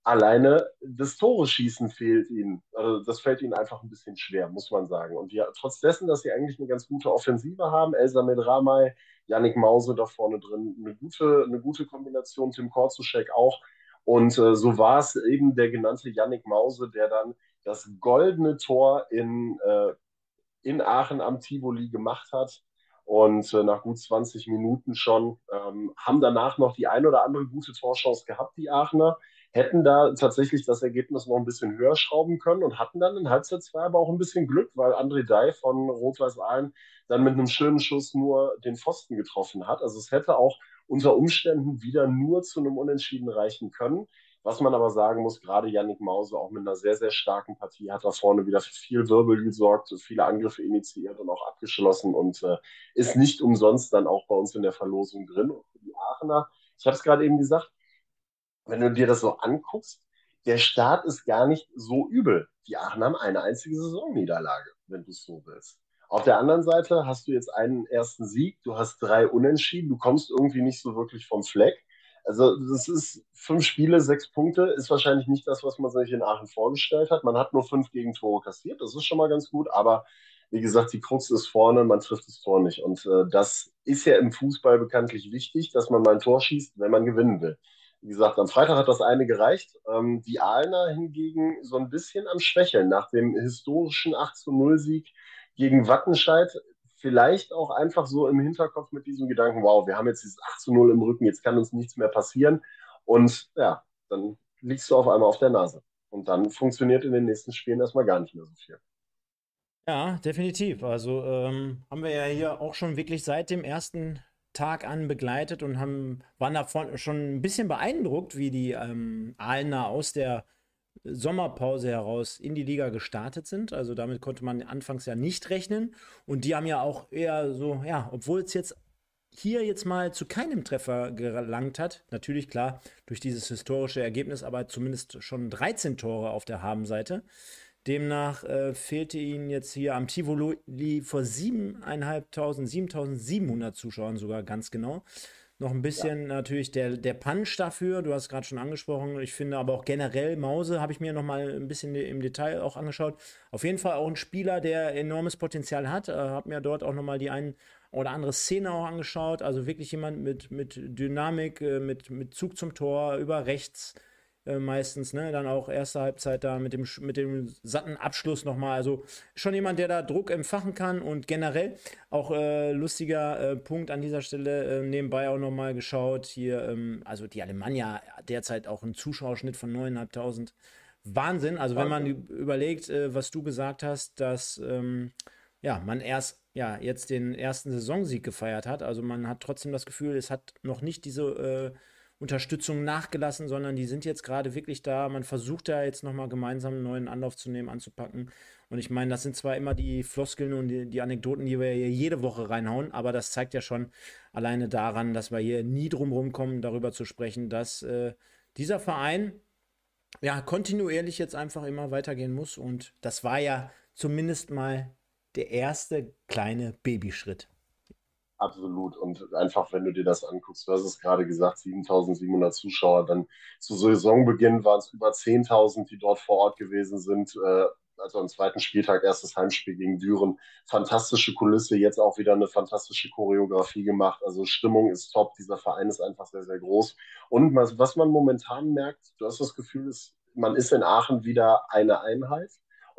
Alleine das Tore schießen fehlt ihnen. Also das fällt ihnen einfach ein bisschen schwer, muss man sagen. Und ja, trotz dessen, dass sie eigentlich eine ganz gute Offensive haben, Elsa Medramay, Yannick Mause da vorne drin, eine gute, eine gute Kombination, Tim Korzuschek auch. Und äh, so war es eben der genannte Yannick Mause, der dann das goldene Tor in, äh, in Aachen am Tivoli gemacht hat und äh, nach gut 20 Minuten schon ähm, haben danach noch die ein oder andere gute Torchance gehabt, die Aachener. Hätten da tatsächlich das Ergebnis noch ein bisschen höher schrauben können und hatten dann in Halbzeit 2 aber auch ein bisschen Glück, weil André Dai von Rot-Weiß Aalen dann mit einem schönen Schuss nur den Pfosten getroffen hat. Also es hätte auch unter Umständen wieder nur zu einem Unentschieden reichen können. Was man aber sagen muss, gerade Yannick Mause auch mit einer sehr, sehr starken Partie hat da vorne wieder für viel Wirbel gesorgt, viele Angriffe initiiert und auch abgeschlossen und äh, ist nicht umsonst dann auch bei uns in der Verlosung drin. Und für die Aachener, ich habe es gerade eben gesagt, wenn du dir das so anguckst, der Start ist gar nicht so übel. Die Aachener haben eine einzige Saisonniederlage, wenn du es so willst. Auf der anderen Seite hast du jetzt einen ersten Sieg, du hast drei Unentschieden, du kommst irgendwie nicht so wirklich vom Fleck. Also das ist fünf Spiele, sechs Punkte, ist wahrscheinlich nicht das, was man sich in Aachen vorgestellt hat. Man hat nur fünf Gegentore kassiert, das ist schon mal ganz gut, aber wie gesagt, die Krux ist vorne, man trifft das Tor nicht. Und äh, das ist ja im Fußball bekanntlich wichtig, dass man mal ein Tor schießt, wenn man gewinnen will. Wie gesagt, am Freitag hat das eine gereicht. Ähm, die Aalener hingegen so ein bisschen am Schwächeln. Nach dem historischen 8 0 Sieg gegen Wattenscheid vielleicht auch einfach so im Hinterkopf mit diesem Gedanken, wow, wir haben jetzt dieses 8 zu 0 im Rücken, jetzt kann uns nichts mehr passieren. Und ja, dann liegst du auf einmal auf der Nase. Und dann funktioniert in den nächsten Spielen erstmal gar nicht mehr so viel. Ja, definitiv. Also ähm, haben wir ja hier auch schon wirklich seit dem ersten Tag an begleitet und haben, waren davon schon ein bisschen beeindruckt, wie die ähm, Aalener aus der Sommerpause heraus in die Liga gestartet sind. Also damit konnte man anfangs ja nicht rechnen. Und die haben ja auch eher so, ja, obwohl es jetzt hier jetzt mal zu keinem Treffer gelangt hat, natürlich klar durch dieses historische Ergebnis, aber zumindest schon 13 Tore auf der Habenseite. Demnach äh, fehlte ihnen jetzt hier am Tivoli vor 7.500, 7.700 Zuschauern sogar ganz genau noch ein bisschen ja. natürlich der, der Punch dafür. Du hast gerade schon angesprochen. Ich finde aber auch generell Mause habe ich mir noch mal ein bisschen im Detail auch angeschaut. Auf jeden Fall auch ein Spieler, der enormes Potenzial hat. Äh, habe mir dort auch noch mal die ein oder andere Szene auch angeschaut. Also wirklich jemand mit, mit Dynamik, äh, mit, mit Zug zum Tor über rechts äh, meistens, ne? Dann auch erste Halbzeit da mit dem, mit dem satten Abschluss nochmal. Also schon jemand, der da Druck empfachen kann und generell auch äh, lustiger äh, Punkt an dieser Stelle äh, nebenbei auch nochmal geschaut. Hier, ähm, also die Alemannia derzeit auch einen Zuschauerschnitt von 9.500. Wahnsinn. Also wenn man überlegt, äh, was du gesagt hast, dass ähm, ja, man erst ja, jetzt den ersten Saisonsieg gefeiert hat. Also man hat trotzdem das Gefühl, es hat noch nicht diese äh, Unterstützung nachgelassen, sondern die sind jetzt gerade wirklich da. Man versucht da jetzt nochmal gemeinsam einen neuen Anlauf zu nehmen, anzupacken. Und ich meine, das sind zwar immer die Floskeln und die, die, Anekdoten, die wir hier jede Woche reinhauen, aber das zeigt ja schon alleine daran, dass wir hier nie drum rumkommen, darüber zu sprechen, dass äh, dieser Verein ja kontinuierlich jetzt einfach immer weitergehen muss. Und das war ja zumindest mal der erste kleine Babyschritt. Absolut. Und einfach, wenn du dir das anguckst, du hast es gerade gesagt, 7700 Zuschauer, dann zu Saisonbeginn waren es über 10.000, die dort vor Ort gewesen sind. Äh, also am zweiten Spieltag erstes Heimspiel gegen Düren. Fantastische Kulisse, jetzt auch wieder eine fantastische Choreografie gemacht. Also Stimmung ist top, dieser Verein ist einfach sehr, sehr groß. Und was man momentan merkt, du hast das Gefühl, man ist in Aachen wieder eine Einheit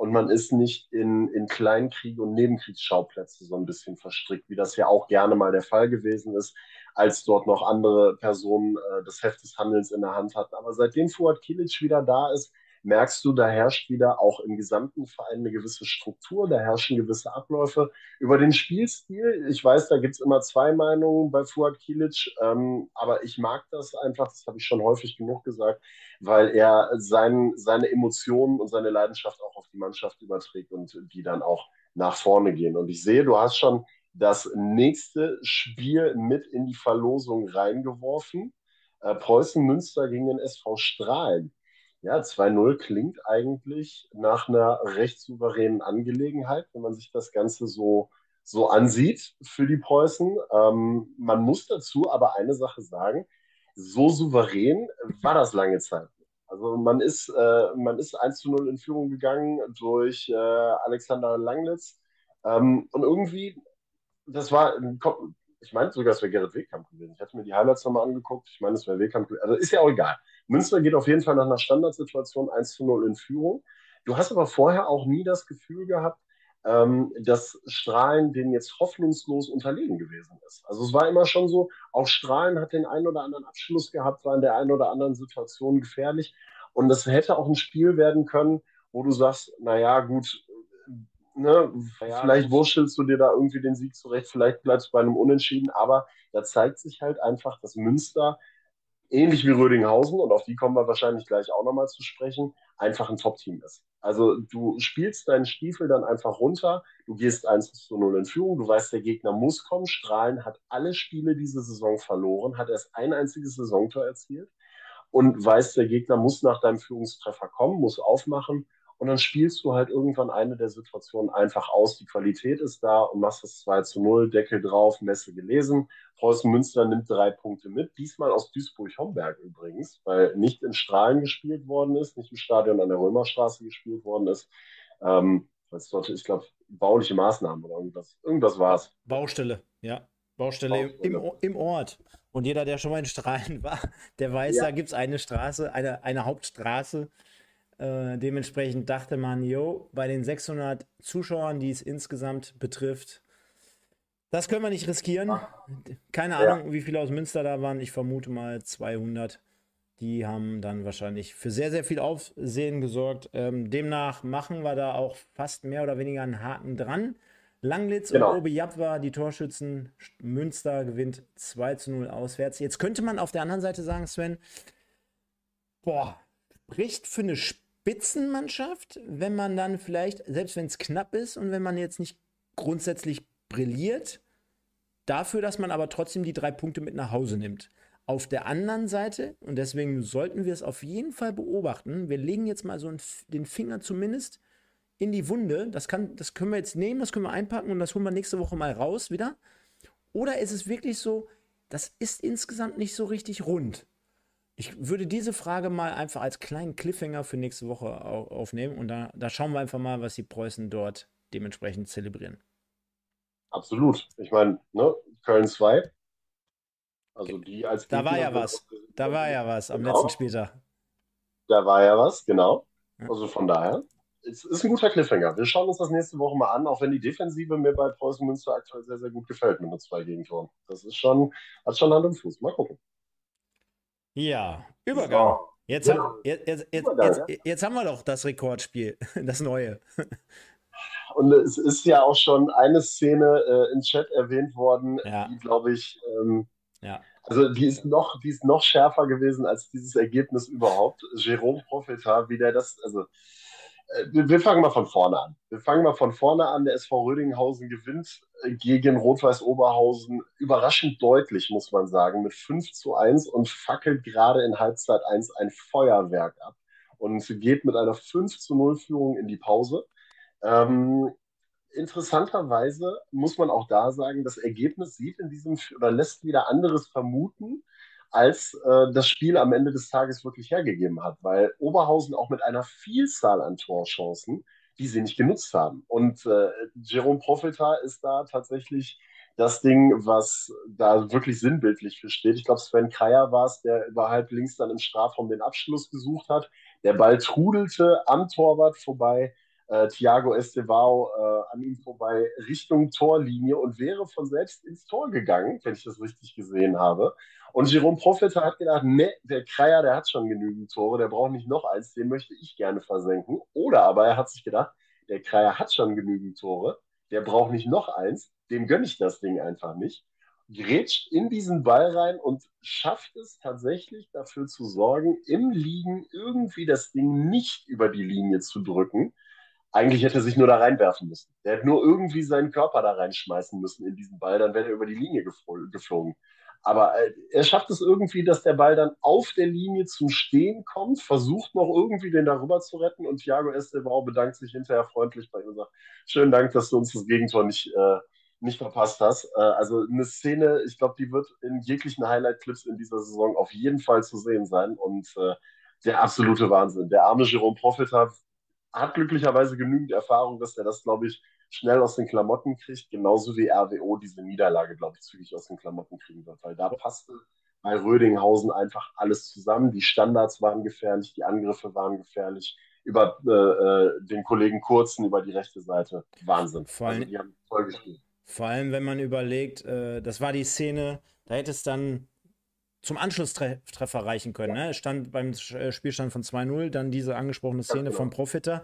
und man ist nicht in, in Kleinkrieg und Nebenkriegsschauplätze so ein bisschen verstrickt, wie das ja auch gerne mal der Fall gewesen ist, als dort noch andere Personen äh, das Heft des Handelns in der Hand hatten. Aber seitdem Fuad Kilic wieder da ist, merkst du, da herrscht wieder auch im gesamten Verein eine gewisse Struktur, da herrschen gewisse Abläufe. Über den Spielstil, ich weiß, da gibt es immer zwei Meinungen bei Fuad Kilic, ähm, aber ich mag das einfach, das habe ich schon häufig genug gesagt, weil er sein, seine Emotionen und seine Leidenschaft auch auf die Mannschaft überträgt und die dann auch nach vorne gehen. Und ich sehe, du hast schon das nächste Spiel mit in die Verlosung reingeworfen. Äh, Preußen Münster gegen den SV Strahlen. Ja, 2-0 klingt eigentlich nach einer recht souveränen Angelegenheit, wenn man sich das Ganze so, so ansieht für die Preußen. Ähm, man muss dazu aber eine Sache sagen, so souverän war das lange Zeit Also man ist, äh, man ist 1 zu 0 in Führung gegangen durch äh, Alexander Langlitz. Ähm, und irgendwie, das war, ich meine sogar, es wäre Gerrit Wegkamp gewesen. Ich hatte mir die Highlights nochmal angeguckt. Ich meine, es wäre Wegkamp gewesen. Also ist ja auch egal. Münster geht auf jeden Fall nach einer Standardsituation 1 zu 0 in Führung. Du hast aber vorher auch nie das Gefühl gehabt, ähm, dass Strahlen denen jetzt hoffnungslos unterlegen gewesen ist. Also es war immer schon so, auch Strahlen hat den einen oder anderen Abschluss gehabt, war in der einen oder anderen Situation gefährlich. Und das hätte auch ein Spiel werden können, wo du sagst, naja, gut, ne, ja, vielleicht wurschelst du dir da irgendwie den Sieg zurecht, vielleicht bleibst du bei einem Unentschieden, aber da zeigt sich halt einfach, dass Münster ähnlich wie Rödinghausen, und auf die kommen wir wahrscheinlich gleich auch nochmal zu sprechen, einfach ein Top-Team ist. Also du spielst deinen Stiefel dann einfach runter, du gehst 1 zu 0 in Führung, du weißt, der Gegner muss kommen. Strahlen hat alle Spiele diese Saison verloren, hat erst ein einziges Saisontor erzielt und weißt, der Gegner muss nach deinem Führungstreffer kommen, muss aufmachen und dann spielst du halt irgendwann eine der Situationen einfach aus. Die Qualität ist da und machst das 2 zu 0, Deckel drauf, Messe gelesen. Preußen Münster nimmt drei Punkte mit. Diesmal aus Duisburg-Homberg übrigens, weil nicht in Strahlen gespielt worden ist, nicht im Stadion an der Römerstraße gespielt worden ist. Ähm, dort, ich glaube, bauliche Maßnahmen oder irgendwas. Irgendwas war es. Baustelle, ja. Baustelle, Baustelle. Im, im, Ort. Und jeder, der schon mal in Strahlen war, der weiß, ja. da gibt es eine Straße, eine, eine Hauptstraße, äh, dementsprechend dachte man, jo, bei den 600 Zuschauern, die es insgesamt betrifft, das können wir nicht riskieren. Keine Ahnung, ja. wie viele aus Münster da waren. Ich vermute mal 200. Die haben dann wahrscheinlich für sehr, sehr viel Aufsehen gesorgt. Ähm, demnach machen wir da auch fast mehr oder weniger einen Haken dran. Langlitz genau. und Obi Jabwa, die Torschützen. Münster gewinnt 2 zu 0 auswärts. Jetzt könnte man auf der anderen Seite sagen, Sven, boah, spricht für eine Spiel Spitzenmannschaft, wenn man dann vielleicht, selbst wenn es knapp ist und wenn man jetzt nicht grundsätzlich brilliert, dafür, dass man aber trotzdem die drei Punkte mit nach Hause nimmt. Auf der anderen Seite, und deswegen sollten wir es auf jeden Fall beobachten, wir legen jetzt mal so den Finger zumindest in die Wunde. Das, kann, das können wir jetzt nehmen, das können wir einpacken und das holen wir nächste Woche mal raus wieder. Oder ist es wirklich so, das ist insgesamt nicht so richtig rund? Ich würde diese Frage mal einfach als kleinen Cliffhanger für nächste Woche aufnehmen und da, da schauen wir einfach mal, was die Preußen dort dementsprechend zelebrieren. Absolut. Ich meine, ne, Köln 2. Also die als Da war ja was. Da war ja was am genau. letzten Spieltag. Da war ja was, genau. Also von daher, es ist ein guter Cliffhanger. Wir schauen uns das nächste Woche mal an, auch wenn die Defensive mir bei Preußen Münster aktuell sehr, sehr gut gefällt mit nur zwei Gegentoren. Das ist schon, hat schon Hand und Fuß. Mal gucken. Ja, Übergang. So. Jetzt, ja. haben, jetzt, jetzt, jetzt, jetzt, haben wir doch das Rekordspiel, das neue. Und es ist ja auch schon eine Szene äh, im Chat erwähnt worden, ja. die, glaube ich, ähm, ja. also die ist, noch, die ist noch schärfer gewesen als dieses Ergebnis überhaupt. Jerome Profeta, wie der das, also wir fangen mal von vorne an. Wir fangen mal von vorne an. Der SV Rödinghausen gewinnt äh, gegen Rot-Weiß Oberhausen überraschend deutlich, muss man sagen, mit 5 zu 1 und fackelt gerade in Halbzeit 1 ein Feuerwerk ab und geht mit einer 5 zu 0 Führung in die Pause. Ähm, interessanterweise muss man auch da sagen, das Ergebnis sieht in diesem oder lässt wieder anderes vermuten als äh, das Spiel am Ende des Tages wirklich hergegeben hat, weil Oberhausen auch mit einer Vielzahl an Torchancen, die sie nicht genutzt haben. Und äh, Jerome Profita ist da tatsächlich das Ding, was da wirklich sinnbildlich für steht. Ich glaube, Sven Kreier war es, der über halb links dann im Strafraum den Abschluss gesucht hat. Der Ball trudelte am Torwart vorbei. Äh, Thiago Estevao äh, an ihm vorbei Richtung Torlinie und wäre von selbst ins Tor gegangen, wenn ich das richtig gesehen habe. Und Jerome Profeta hat gedacht, ne, der Kreier, der hat schon genügend Tore, der braucht nicht noch eins, den möchte ich gerne versenken. Oder aber er hat sich gedacht, der Kreier hat schon genügend Tore, der braucht nicht noch eins, dem gönne ich das Ding einfach nicht. Grätscht in diesen Ball rein und schafft es tatsächlich dafür zu sorgen, im Liegen irgendwie das Ding nicht über die Linie zu drücken. Eigentlich hätte er sich nur da reinwerfen müssen. Der hätte nur irgendwie seinen Körper da reinschmeißen müssen in diesen Ball, dann wäre er über die Linie geflogen. Aber äh, er schafft es irgendwie, dass der Ball dann auf der Linie zum Stehen kommt, versucht noch irgendwie den darüber zu retten und Thiago Estebao bedankt sich hinterher freundlich bei ihm und sagt, schönen Dank, dass du uns das Gegentor nicht, äh, nicht verpasst hast. Äh, also eine Szene, ich glaube, die wird in jeglichen Highlight-Clips in dieser Saison auf jeden Fall zu sehen sein und äh, der absolute Wahnsinn. Der arme Jerome Profit hat, hat glücklicherweise genügend Erfahrung, dass er das, glaube ich, schnell aus den Klamotten kriegt, genauso wie RWO diese Niederlage, glaube ich, zügig aus den Klamotten kriegen wird, weil da passte bei Rödinghausen einfach alles zusammen. Die Standards waren gefährlich, die Angriffe waren gefährlich. Über äh, äh den Kollegen Kurzen über die rechte Seite. Wahnsinn. Vor allem, also die haben voll gespielt. Vor allem, wenn man überlegt, äh, das war die Szene, da hätte es dann zum Anschlusstreffer reichen können. Ne? Es stand beim äh, Spielstand von 2-0, dann diese angesprochene Szene genau. vom Profiter.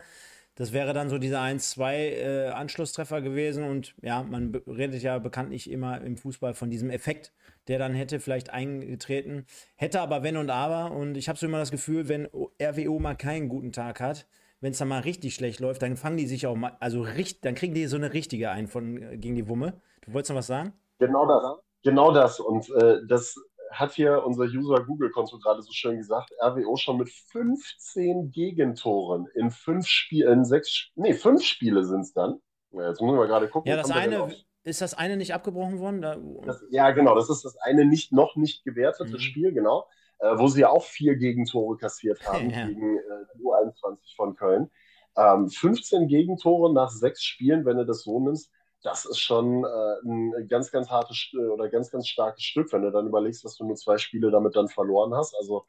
Das wäre dann so dieser 1-2 äh, Anschlusstreffer gewesen. Und ja, man redet ja bekanntlich immer im Fußball von diesem Effekt, der dann hätte vielleicht eingetreten. Hätte aber wenn und aber. Und ich habe so immer das Gefühl, wenn RWO mal keinen guten Tag hat, wenn es dann mal richtig schlecht läuft, dann fangen die sich auch mal, also richtig, dann kriegen die so eine richtige ein von äh, gegen die Wumme. Du wolltest noch was sagen? Genau das. Genau das. Und äh, das hat hier unser User Google-Konto gerade so schön gesagt, RWO schon mit 15 Gegentoren in fünf Spielen, sechs, nee, fünf Spiele sind es dann. Jetzt müssen wir gerade gucken. Ja, das eine, ist das eine nicht abgebrochen worden? Da, das, ja, genau, das ist das eine nicht, noch nicht gewertete mhm. Spiel, genau, äh, wo sie auch vier Gegentore kassiert haben ja. gegen äh, U21 von Köln. Ähm, 15 Gegentore nach sechs Spielen, wenn du das so nimmst, das ist schon äh, ein ganz, ganz hartes oder ganz, ganz starkes Stück, wenn du dann überlegst, dass du nur zwei Spiele damit dann verloren hast. Also,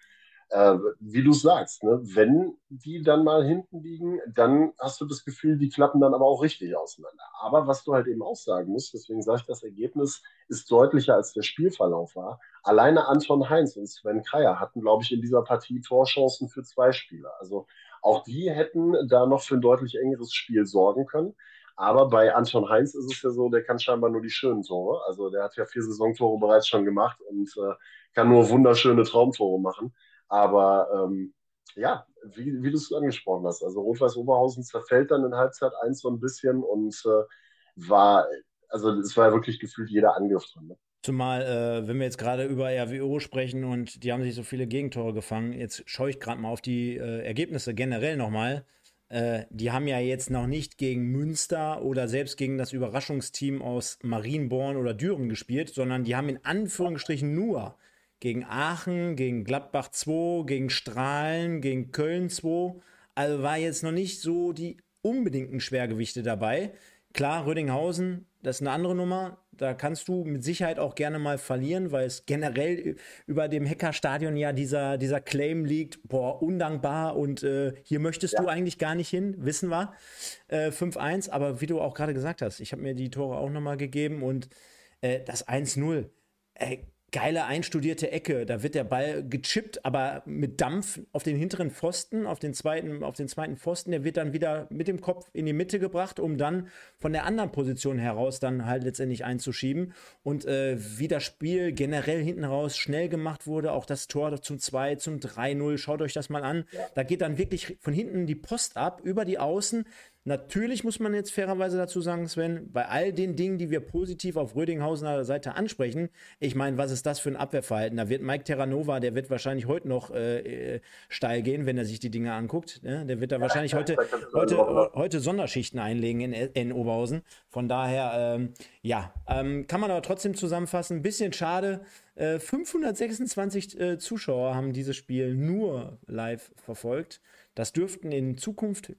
äh, wie du sagst, ne, wenn die dann mal hinten liegen, dann hast du das Gefühl, die klappen dann aber auch richtig auseinander. Aber was du halt eben auch sagen musst, deswegen sage ich, das Ergebnis ist deutlicher als der Spielverlauf war. Alleine Anton Heinz und Sven Kreier hatten, glaube ich, in dieser Partie Torchancen für zwei Spieler. Also auch die hätten da noch für ein deutlich engeres Spiel sorgen können. Aber bei Anton Heinz ist es ja so, der kann scheinbar nur die schönen Tore. Also der hat ja vier Saisontore bereits schon gemacht und äh, kann nur wunderschöne Traumtore machen. Aber ähm, ja, wie, wie du es angesprochen hast, also Rot-Weiß Oberhausen zerfällt dann in Halbzeit 1 so ein bisschen und äh, war, also es war ja wirklich gefühlt jeder Angriff drin. Ne? Zumal, äh, wenn wir jetzt gerade über RWO sprechen und die haben sich so viele Gegentore gefangen, jetzt schaue ich gerade mal auf die äh, Ergebnisse generell nochmal. Äh, die haben ja jetzt noch nicht gegen Münster oder selbst gegen das Überraschungsteam aus Marienborn oder Düren gespielt, sondern die haben in Anführungsstrichen nur gegen Aachen, gegen Gladbach 2, gegen Strahlen, gegen Köln 2. Also war jetzt noch nicht so die unbedingten Schwergewichte dabei. Klar, Rödinghausen, das ist eine andere Nummer. Da kannst du mit Sicherheit auch gerne mal verlieren, weil es generell über dem Hackerstadion ja dieser, dieser Claim liegt, boah, undankbar und äh, hier möchtest ja. du eigentlich gar nicht hin, wissen wir. Äh, 5-1, aber wie du auch gerade gesagt hast, ich habe mir die Tore auch nochmal gegeben und äh, das 1-0, geile einstudierte Ecke. Da wird der Ball gechippt, aber mit Dampf auf den hinteren Pfosten, auf den zweiten, auf den zweiten Pfosten. Der wird dann wieder mit dem Kopf in die Mitte gebracht, um dann von der anderen Position heraus dann halt letztendlich einzuschieben. Und äh, wie das Spiel generell hinten raus schnell gemacht wurde, auch das Tor zum 2, zum 3-0, schaut euch das mal an. Da geht dann wirklich von hinten die Post ab, über die Außen. Natürlich muss man jetzt fairerweise dazu sagen, Sven, bei all den Dingen, die wir positiv auf Rödinghausener Seite ansprechen, ich meine, was ist das für ein Abwehrverhalten? Da wird Mike Terranova, der wird wahrscheinlich heute noch äh, äh steil gehen, wenn er sich die Dinge anguckt. Ne? Der wird da wahrscheinlich heute, heute, heute Sonderschichten einlegen in, in Oberhausen. Von daher, ähm, ja, ähm, kann man aber trotzdem zusammenfassen. Ein bisschen schade. Äh, 526 äh, Zuschauer haben dieses Spiel nur live verfolgt. Das dürften in Zukunft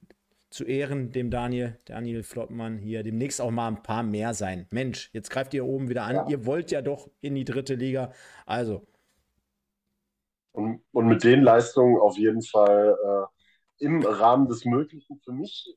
zu Ehren dem Daniel, Daniel Flottmann hier demnächst auch mal ein paar mehr sein. Mensch, jetzt greift ihr oben wieder an. Ja. Ihr wollt ja doch in die dritte Liga. Also. Und, und mit den Leistungen auf jeden Fall äh, im Rahmen des Möglichen. Für mich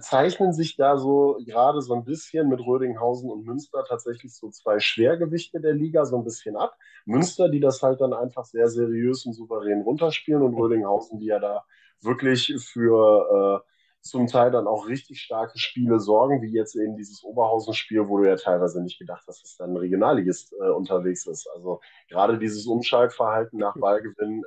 zeichnen sich da so gerade so ein bisschen mit Rödinghausen und Münster tatsächlich so zwei Schwergewichte der Liga so ein bisschen ab. Münster, die das halt dann einfach sehr seriös und souverän runterspielen und Rödinghausen, die ja da wirklich für äh, zum Teil dann auch richtig starke Spiele sorgen, wie jetzt eben dieses Oberhausen-Spiel, wo du ja teilweise nicht gedacht hast, dass dann ein Regionalligist äh, unterwegs ist. Also gerade dieses Umschaltverhalten nach Ballgewinn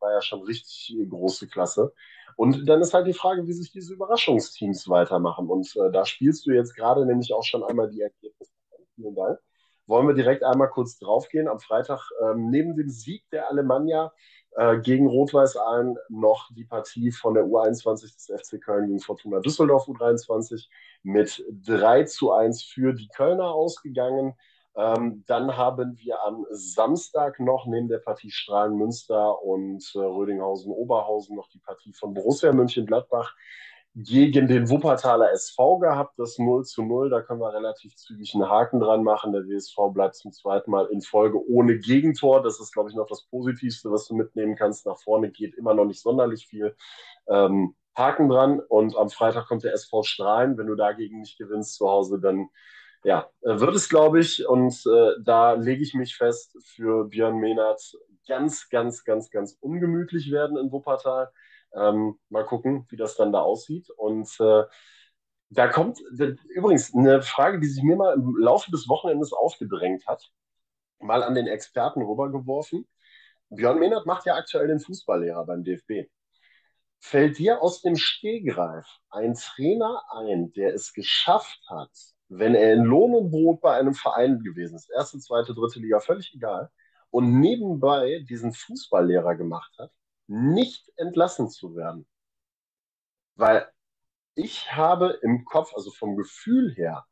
war ja schon richtig große Klasse. Und dann ist halt die Frage, wie sich diese Überraschungsteams weitermachen. Und äh, da spielst du jetzt gerade nämlich auch schon einmal die Ergebnisse. Vielen Dank. wollen wir direkt einmal kurz draufgehen. Am Freitag ähm, neben dem Sieg der Alemannia äh, gegen Rot-Weiß Aalen noch die Partie von der U21 des FC Köln gegen Fortuna Düsseldorf U23 mit 3 zu 1 für die Kölner ausgegangen. Ähm, dann haben wir am Samstag noch neben der Partie Strahlen-Münster und äh, Rödinghausen-Oberhausen noch die Partie von Borussia München-Gladbach gegen den Wuppertaler SV gehabt, das 0 zu 0. Da können wir relativ zügig einen Haken dran machen. Der WSV bleibt zum zweiten Mal in Folge ohne Gegentor. Das ist, glaube ich, noch das Positivste, was du mitnehmen kannst. Nach vorne geht immer noch nicht sonderlich viel. Ähm, Haken dran. Und am Freitag kommt der SV Strahlen. Wenn du dagegen nicht gewinnst zu Hause, dann ja, äh, wird es, glaube ich. Und äh, da lege ich mich fest, für Björn Mehnert ganz, ganz, ganz, ganz ungemütlich werden in Wuppertal. Ähm, mal gucken, wie das dann da aussieht. Und äh, da kommt übrigens eine Frage, die sich mir mal im Laufe des Wochenendes aufgedrängt hat, mal an den Experten rübergeworfen. Björn Mehnert macht ja aktuell den Fußballlehrer beim DFB. Fällt dir aus dem Stehgreif ein Trainer ein, der es geschafft hat, wenn er in Lohn und Brot bei einem Verein gewesen ist, erste, zweite, dritte Liga, völlig egal, und nebenbei diesen Fußballlehrer gemacht hat, nicht entlassen zu werden. Weil ich habe im Kopf, also vom Gefühl her,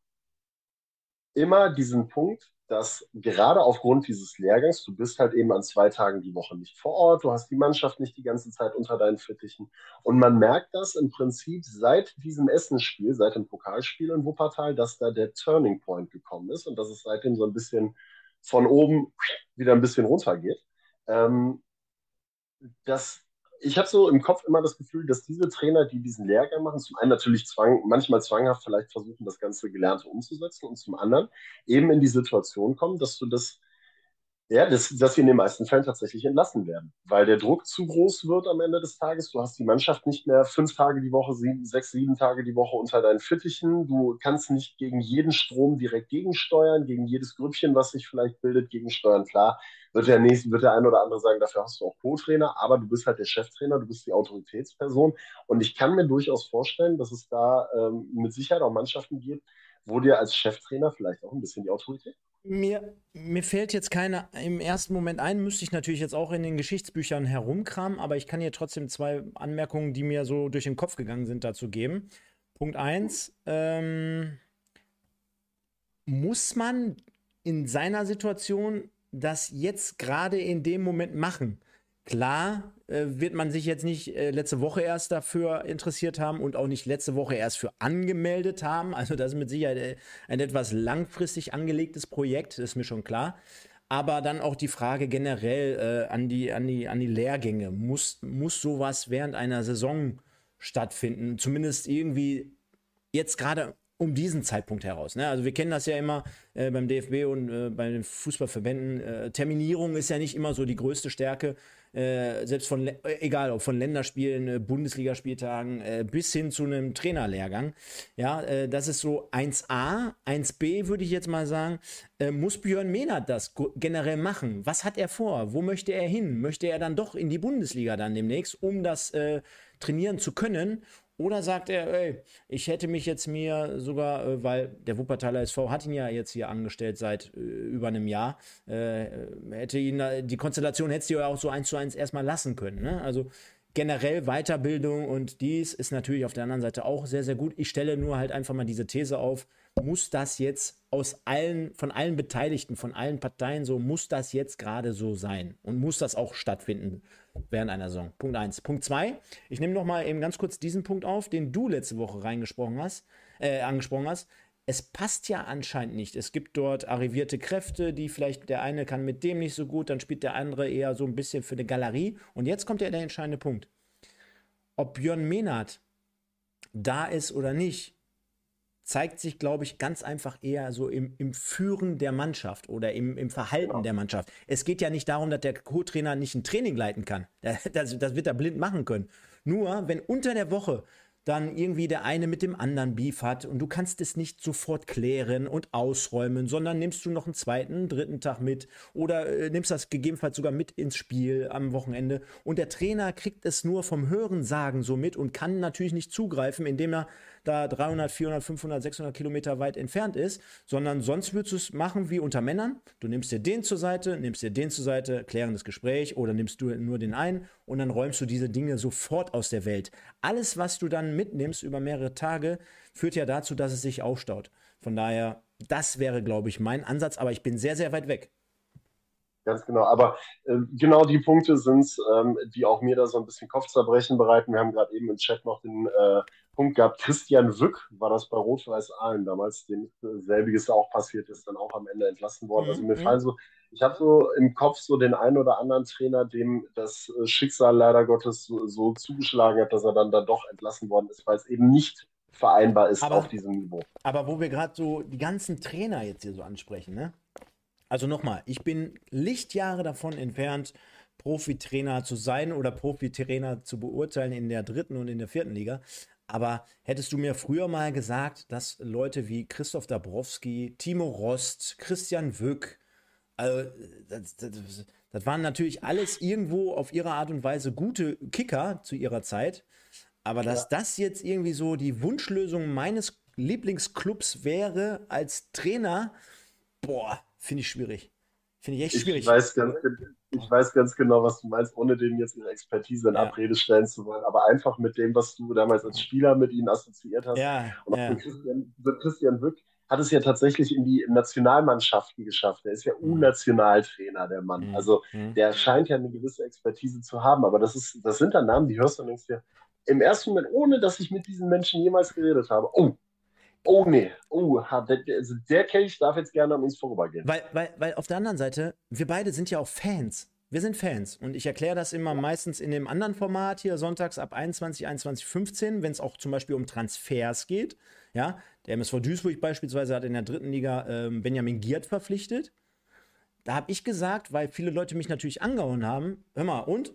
immer diesen Punkt, dass gerade aufgrund dieses Lehrgangs, du bist halt eben an zwei Tagen die Woche nicht vor Ort, du hast die Mannschaft nicht die ganze Zeit unter deinen Fittichen. Und man merkt das im Prinzip seit diesem Essensspiel, seit dem Pokalspiel in Wuppertal, dass da der Turning Point gekommen ist und dass es seitdem so ein bisschen von oben wieder ein bisschen runtergeht. Ähm, dass ich habe so im Kopf immer das Gefühl, dass diese Trainer, die diesen Lehrgang machen, zum einen natürlich zwang, manchmal zwanghaft vielleicht versuchen, das ganze Gelernte umzusetzen und zum anderen eben in die Situation kommen, dass du das ja, dass, dass sie in den meisten Fällen tatsächlich entlassen werden, weil der Druck zu groß wird am Ende des Tages. Du hast die Mannschaft nicht mehr fünf Tage die Woche, sieben, sechs, sieben Tage die Woche unter deinen Fittichen. Du kannst nicht gegen jeden Strom direkt gegensteuern, gegen jedes Grüppchen, was sich vielleicht bildet, gegensteuern. Klar, wird der, nächste, wird der ein oder andere sagen, dafür hast du auch Co-Trainer, aber du bist halt der Cheftrainer, du bist die Autoritätsperson. Und ich kann mir durchaus vorstellen, dass es da ähm, mit Sicherheit auch Mannschaften gibt, wo dir als Cheftrainer vielleicht auch ein bisschen die Autorität mir, mir fällt jetzt keine im ersten Moment ein, müsste ich natürlich jetzt auch in den Geschichtsbüchern herumkramen, aber ich kann hier trotzdem zwei Anmerkungen, die mir so durch den Kopf gegangen sind, dazu geben. Punkt 1, ähm, muss man in seiner Situation das jetzt gerade in dem Moment machen? Klar äh, wird man sich jetzt nicht äh, letzte Woche erst dafür interessiert haben und auch nicht letzte Woche erst für angemeldet haben. Also das ist mit Sicherheit äh, ein etwas langfristig angelegtes Projekt, ist mir schon klar. Aber dann auch die Frage generell äh, an, die, an, die, an die Lehrgänge. Muss, muss sowas während einer Saison stattfinden? Zumindest irgendwie jetzt gerade um diesen Zeitpunkt heraus. Ne? Also wir kennen das ja immer äh, beim DFB und äh, bei den Fußballverbänden. Äh, Terminierung ist ja nicht immer so die größte Stärke. Äh, selbst von, äh, egal ob von Länderspielen, äh, Bundesligaspieltagen äh, bis hin zu einem Trainerlehrgang. Ja, äh, das ist so 1a, 1b würde ich jetzt mal sagen. Muss Björn Mehnert das generell machen? Was hat er vor? Wo möchte er hin? Möchte er dann doch in die Bundesliga dann demnächst, um das trainieren zu können? Oder sagt er, ey, ich hätte mich jetzt mir sogar, äh, weil der Wuppertaler SV hat ihn ja jetzt hier angestellt seit äh, über einem Jahr, äh, hätte ihn, die Konstellation hätte sie ja auch so eins zu eins erstmal lassen können. Ne? Also generell Weiterbildung und dies ist natürlich auf der anderen Seite auch sehr, sehr gut. Ich stelle nur halt einfach mal diese These auf, muss das jetzt aus allen, von allen Beteiligten, von allen Parteien so, muss das jetzt gerade so sein und muss das auch stattfinden während einer Saison? Punkt 1. Punkt 2, ich nehme noch mal eben ganz kurz diesen Punkt auf, den du letzte Woche reingesprochen hast, äh, angesprochen hast. Es passt ja anscheinend nicht. Es gibt dort arrivierte Kräfte, die vielleicht der eine kann mit dem nicht so gut, dann spielt der andere eher so ein bisschen für eine Galerie. Und jetzt kommt ja der entscheidende Punkt. Ob Björn Mehnert da ist oder nicht, zeigt sich, glaube ich, ganz einfach eher so im, im Führen der Mannschaft oder im, im Verhalten genau. der Mannschaft. Es geht ja nicht darum, dass der Co-Trainer nicht ein Training leiten kann. Das, das wird er blind machen können. Nur, wenn unter der Woche dann irgendwie der eine mit dem anderen Beef hat und du kannst es nicht sofort klären und ausräumen, sondern nimmst du noch einen zweiten, dritten Tag mit oder äh, nimmst das gegebenenfalls sogar mit ins Spiel am Wochenende und der Trainer kriegt es nur vom Hören sagen so mit und kann natürlich nicht zugreifen, indem er da 300, 400, 500, 600 Kilometer weit entfernt ist, sondern sonst würdest du es machen wie unter Männern. Du nimmst dir den zur Seite, nimmst dir den zur Seite, klärendes Gespräch oder nimmst du nur den einen und dann räumst du diese Dinge sofort aus der Welt. Alles, was du dann mitnimmst über mehrere Tage, führt ja dazu, dass es sich aufstaut. Von daher, das wäre, glaube ich, mein Ansatz, aber ich bin sehr, sehr weit weg. Ganz genau. Aber äh, genau die Punkte sind es, ähm, die auch mir da so ein bisschen Kopfzerbrechen bereiten. Wir haben gerade eben im Chat noch den äh, Punkt gehabt, Christian Wück war das bei Rot-Weiß Aalen damals, dem selbiges auch passiert ist, dann auch am Ende entlassen worden. Also mir mhm. fallen so, ich habe so im Kopf so den einen oder anderen Trainer, dem das Schicksal leider Gottes so, so zugeschlagen hat, dass er dann da doch entlassen worden ist, weil es eben nicht vereinbar ist aber, auf diesem Niveau. Aber wo wir gerade so die ganzen Trainer jetzt hier so ansprechen, ne? Also nochmal, ich bin Lichtjahre davon entfernt, Profitrainer zu sein oder Profitrainer zu beurteilen in der dritten und in der vierten Liga. Aber hättest du mir früher mal gesagt, dass Leute wie Christoph Dabrowski, Timo Rost, Christian Wück, also das, das, das, waren natürlich alles irgendwo auf ihre Art und Weise gute Kicker zu ihrer Zeit. Aber dass ja. das jetzt irgendwie so die Wunschlösung meines Lieblingsclubs wäre als Trainer, boah, finde ich schwierig. Finde ich echt schwierig. Ich weiß, ganz, ich weiß ganz genau, was du meinst, ohne denen jetzt ihre Expertise in ja. Abrede stellen zu wollen, aber einfach mit dem, was du damals als Spieler mit ihnen assoziiert hast. Ja, und ja. Christian, Christian Wück hat es ja tatsächlich in die Nationalmannschaften geschafft. Er ist ja mhm. U-Nationaltrainer, der Mann. Mhm. Also mhm. der scheint ja eine gewisse Expertise zu haben, aber das, ist, das sind dann Namen, die hörst du und denkst dir, im ersten Moment, ohne dass ich mit diesen Menschen jemals geredet habe, oh, Oh nee, oh, der, also der Kelch darf jetzt gerne an uns vorübergehen. Weil, weil, weil auf der anderen Seite, wir beide sind ja auch Fans. Wir sind Fans und ich erkläre das immer meistens in dem anderen Format hier sonntags ab 21, 21, 15, wenn es auch zum Beispiel um Transfers geht. Ja, der MSV Duisburg beispielsweise hat in der dritten Liga ähm, Benjamin Giert verpflichtet. Da habe ich gesagt, weil viele Leute mich natürlich angehauen haben, hör mal, und?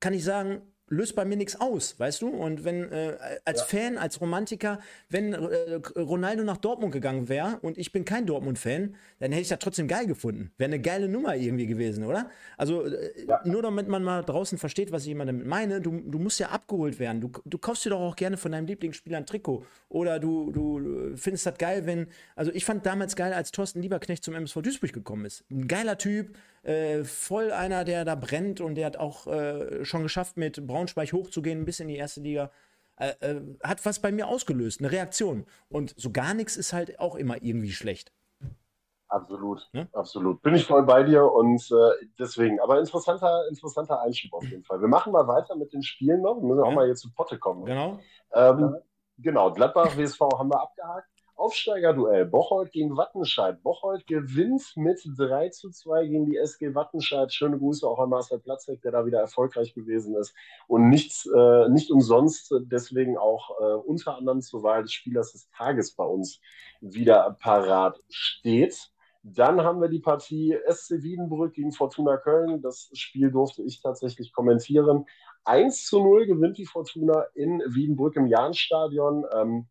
Kann ich sagen, löst bei mir nichts aus, weißt du? Und wenn äh, als ja. Fan, als Romantiker, wenn äh, Ronaldo nach Dortmund gegangen wäre und ich bin kein Dortmund-Fan, dann hätte ich das trotzdem geil gefunden. Wäre eine geile Nummer irgendwie gewesen, oder? Also äh, ja. nur damit man mal draußen versteht, was ich immer damit meine, du, du musst ja abgeholt werden. Du, du kaufst dir doch auch gerne von deinem Lieblingsspieler ein Trikot. Oder du, du findest das geil, wenn. Also ich fand damals geil, als Thorsten Lieberknecht zum MSV Duisburg gekommen ist. Ein geiler Typ, äh, voll einer, der da brennt und der hat auch äh, schon geschafft, mit Braunschweig hochzugehen, bis in die erste Liga. Äh, äh, hat was bei mir ausgelöst, eine Reaktion. Und so gar nichts ist halt auch immer irgendwie schlecht. Absolut, ja? absolut. Bin ich voll bei dir und äh, deswegen, aber interessanter, interessanter Einschub auf jeden Fall. Wir machen mal weiter mit den Spielen noch. Wir müssen ja. auch mal jetzt zu Potte kommen. Genau. Ähm, genau, Gladbach, WSV haben wir abgehakt. Aufsteigerduell. Bocholt gegen Wattenscheid. Bocholt gewinnt mit 3 zu 2 gegen die SG Wattenscheid. Schöne Grüße auch an Marcel Platzek, der da wieder erfolgreich gewesen ist. Und nichts, äh, nicht umsonst deswegen auch äh, unter anderem zur Wahl des Spielers des Tages bei uns wieder parat steht. Dann haben wir die Partie SC Wiedenbrück gegen Fortuna Köln. Das Spiel durfte ich tatsächlich kommentieren. 1 zu 0 gewinnt die Fortuna in Wiedenbrück im Jahnstadion. Ähm,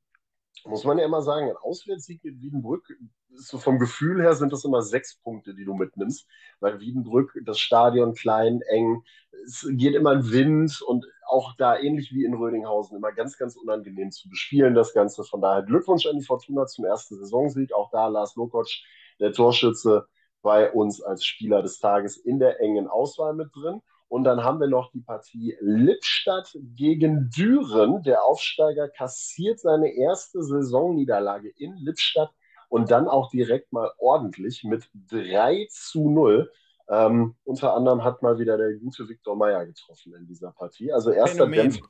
muss man ja immer sagen, ein Auswärtssieg mit Wiedenbrück, so vom Gefühl her sind das immer sechs Punkte, die du mitnimmst, weil Wiedenbrück, das Stadion klein, eng, es geht immer ein Wind und auch da ähnlich wie in Rödinghausen immer ganz, ganz unangenehm zu bespielen, das Ganze. Von daher Glückwunsch an die Fortuna zum ersten Saisonsieg. Auch da Lars Lokotsch, der Torschütze, bei uns als Spieler des Tages in der engen Auswahl mit drin. Und dann haben wir noch die Partie Lippstadt gegen Düren. Der Aufsteiger kassiert seine erste Saisonniederlage in Lippstadt und dann auch direkt mal ordentlich mit 3 zu 0. Ähm, unter anderem hat mal wieder der gute Viktor Meyer getroffen in dieser Partie. Also erster Dämpfer.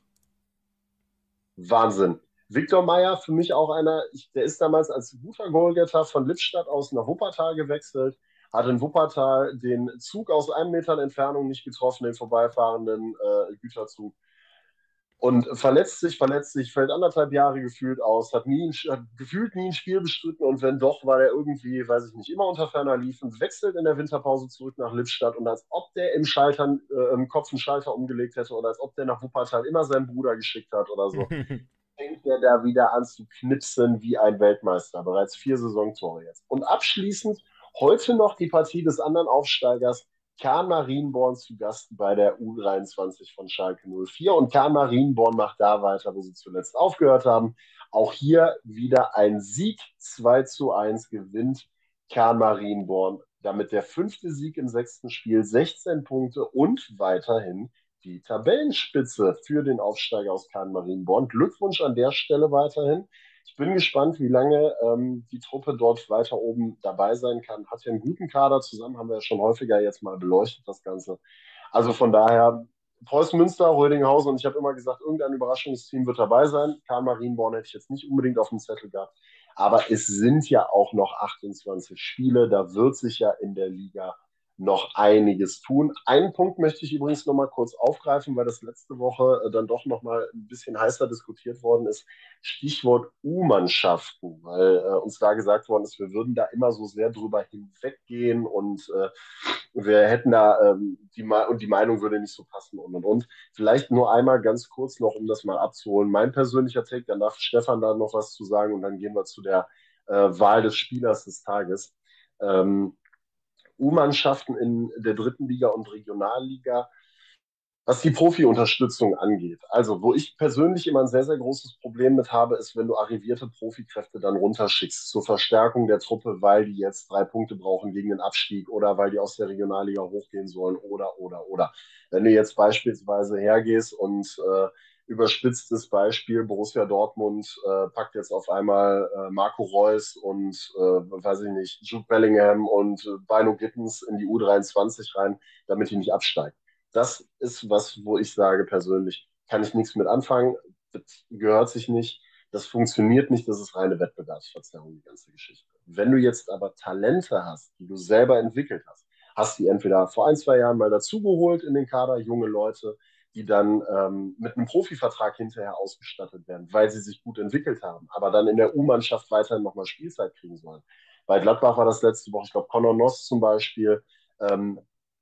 Wahnsinn. Viktor Meyer, für mich auch einer, ich, der ist damals als guter Goalgetter von Lippstadt aus nach Wuppertal gewechselt hat in Wuppertal den Zug aus einem Metern Entfernung nicht getroffen, den vorbeifahrenden äh, Güterzug. Und verletzt sich, verletzt sich, fällt anderthalb Jahre gefühlt aus, hat, nie ein, hat gefühlt nie ein Spiel bestritten und wenn doch, war der irgendwie, weiß ich nicht, immer unter ferner Liefen, wechselt in der Winterpause zurück nach Lippstadt und als ob der im, Schalter, äh, im Kopf einen Schalter umgelegt hätte oder als ob der nach Wuppertal immer seinen Bruder geschickt hat oder so, fängt der da wieder an zu knipsen wie ein Weltmeister. Bereits vier Saisontore jetzt. Und abschließend Heute noch die Partie des anderen Aufsteigers Kahn Marienborn zu Gast bei der U23 von Schalke 04. Und Kahn Marienborn macht da weiter, wo sie zuletzt aufgehört haben. Auch hier wieder ein Sieg. 2 zu 1 gewinnt Kahn Marienborn. Damit der fünfte Sieg im sechsten Spiel, 16 Punkte und weiterhin die Tabellenspitze für den Aufsteiger aus Kahn Marienborn. Glückwunsch an der Stelle weiterhin. Ich bin gespannt, wie lange ähm, die Truppe dort weiter oben dabei sein kann. Hat ja einen guten Kader zusammen, haben wir ja schon häufiger jetzt mal beleuchtet, das Ganze. Also von daher, Preußen Münster, Rödinghausen und ich habe immer gesagt, irgendein Überraschungsteam wird dabei sein. Karl Marienborn hätte ich jetzt nicht unbedingt auf dem Zettel gehabt. Aber es sind ja auch noch 28 Spiele. Da wird sich ja in der Liga noch einiges tun. Einen Punkt möchte ich übrigens noch mal kurz aufgreifen, weil das letzte Woche äh, dann doch noch mal ein bisschen heißer diskutiert worden ist. Stichwort U-Mannschaften, weil äh, uns da gesagt worden ist, wir würden da immer so sehr drüber hinweggehen und äh, wir hätten da ähm, die und die Meinung würde nicht so passen und und und. Vielleicht nur einmal ganz kurz noch, um das mal abzuholen. Mein persönlicher Take, dann darf Stefan da noch was zu sagen und dann gehen wir zu der äh, Wahl des Spielers des Tages. Ähm, U-Mannschaften in der dritten Liga und Regionalliga, was die Profi-Unterstützung angeht. Also, wo ich persönlich immer ein sehr, sehr großes Problem mit habe, ist, wenn du arrivierte Profikräfte dann runterschickst zur Verstärkung der Truppe, weil die jetzt drei Punkte brauchen gegen den Abstieg oder weil die aus der Regionalliga hochgehen sollen oder, oder, oder. Wenn du jetzt beispielsweise hergehst und äh, überspitztes Beispiel, Borussia Dortmund äh, packt jetzt auf einmal äh, Marco Reus und, äh, weiß ich nicht, Jude Bellingham und äh, Bino Gittens in die U23 rein, damit die nicht absteigen. Das ist was, wo ich sage persönlich, kann ich nichts mit anfangen, gehört sich nicht, das funktioniert nicht, das ist reine Wettbewerbsverzerrung, die ganze Geschichte. Wenn du jetzt aber Talente hast, die du selber entwickelt hast, hast die entweder vor ein, zwei Jahren mal dazugeholt in den Kader, junge Leute, die dann ähm, mit einem Profivertrag hinterher ausgestattet werden, weil sie sich gut entwickelt haben, aber dann in der U-Mannschaft weiterhin nochmal Spielzeit kriegen sollen. Bei Gladbach war das letzte Woche, ich glaube, Conor Noss zum Beispiel, ähm,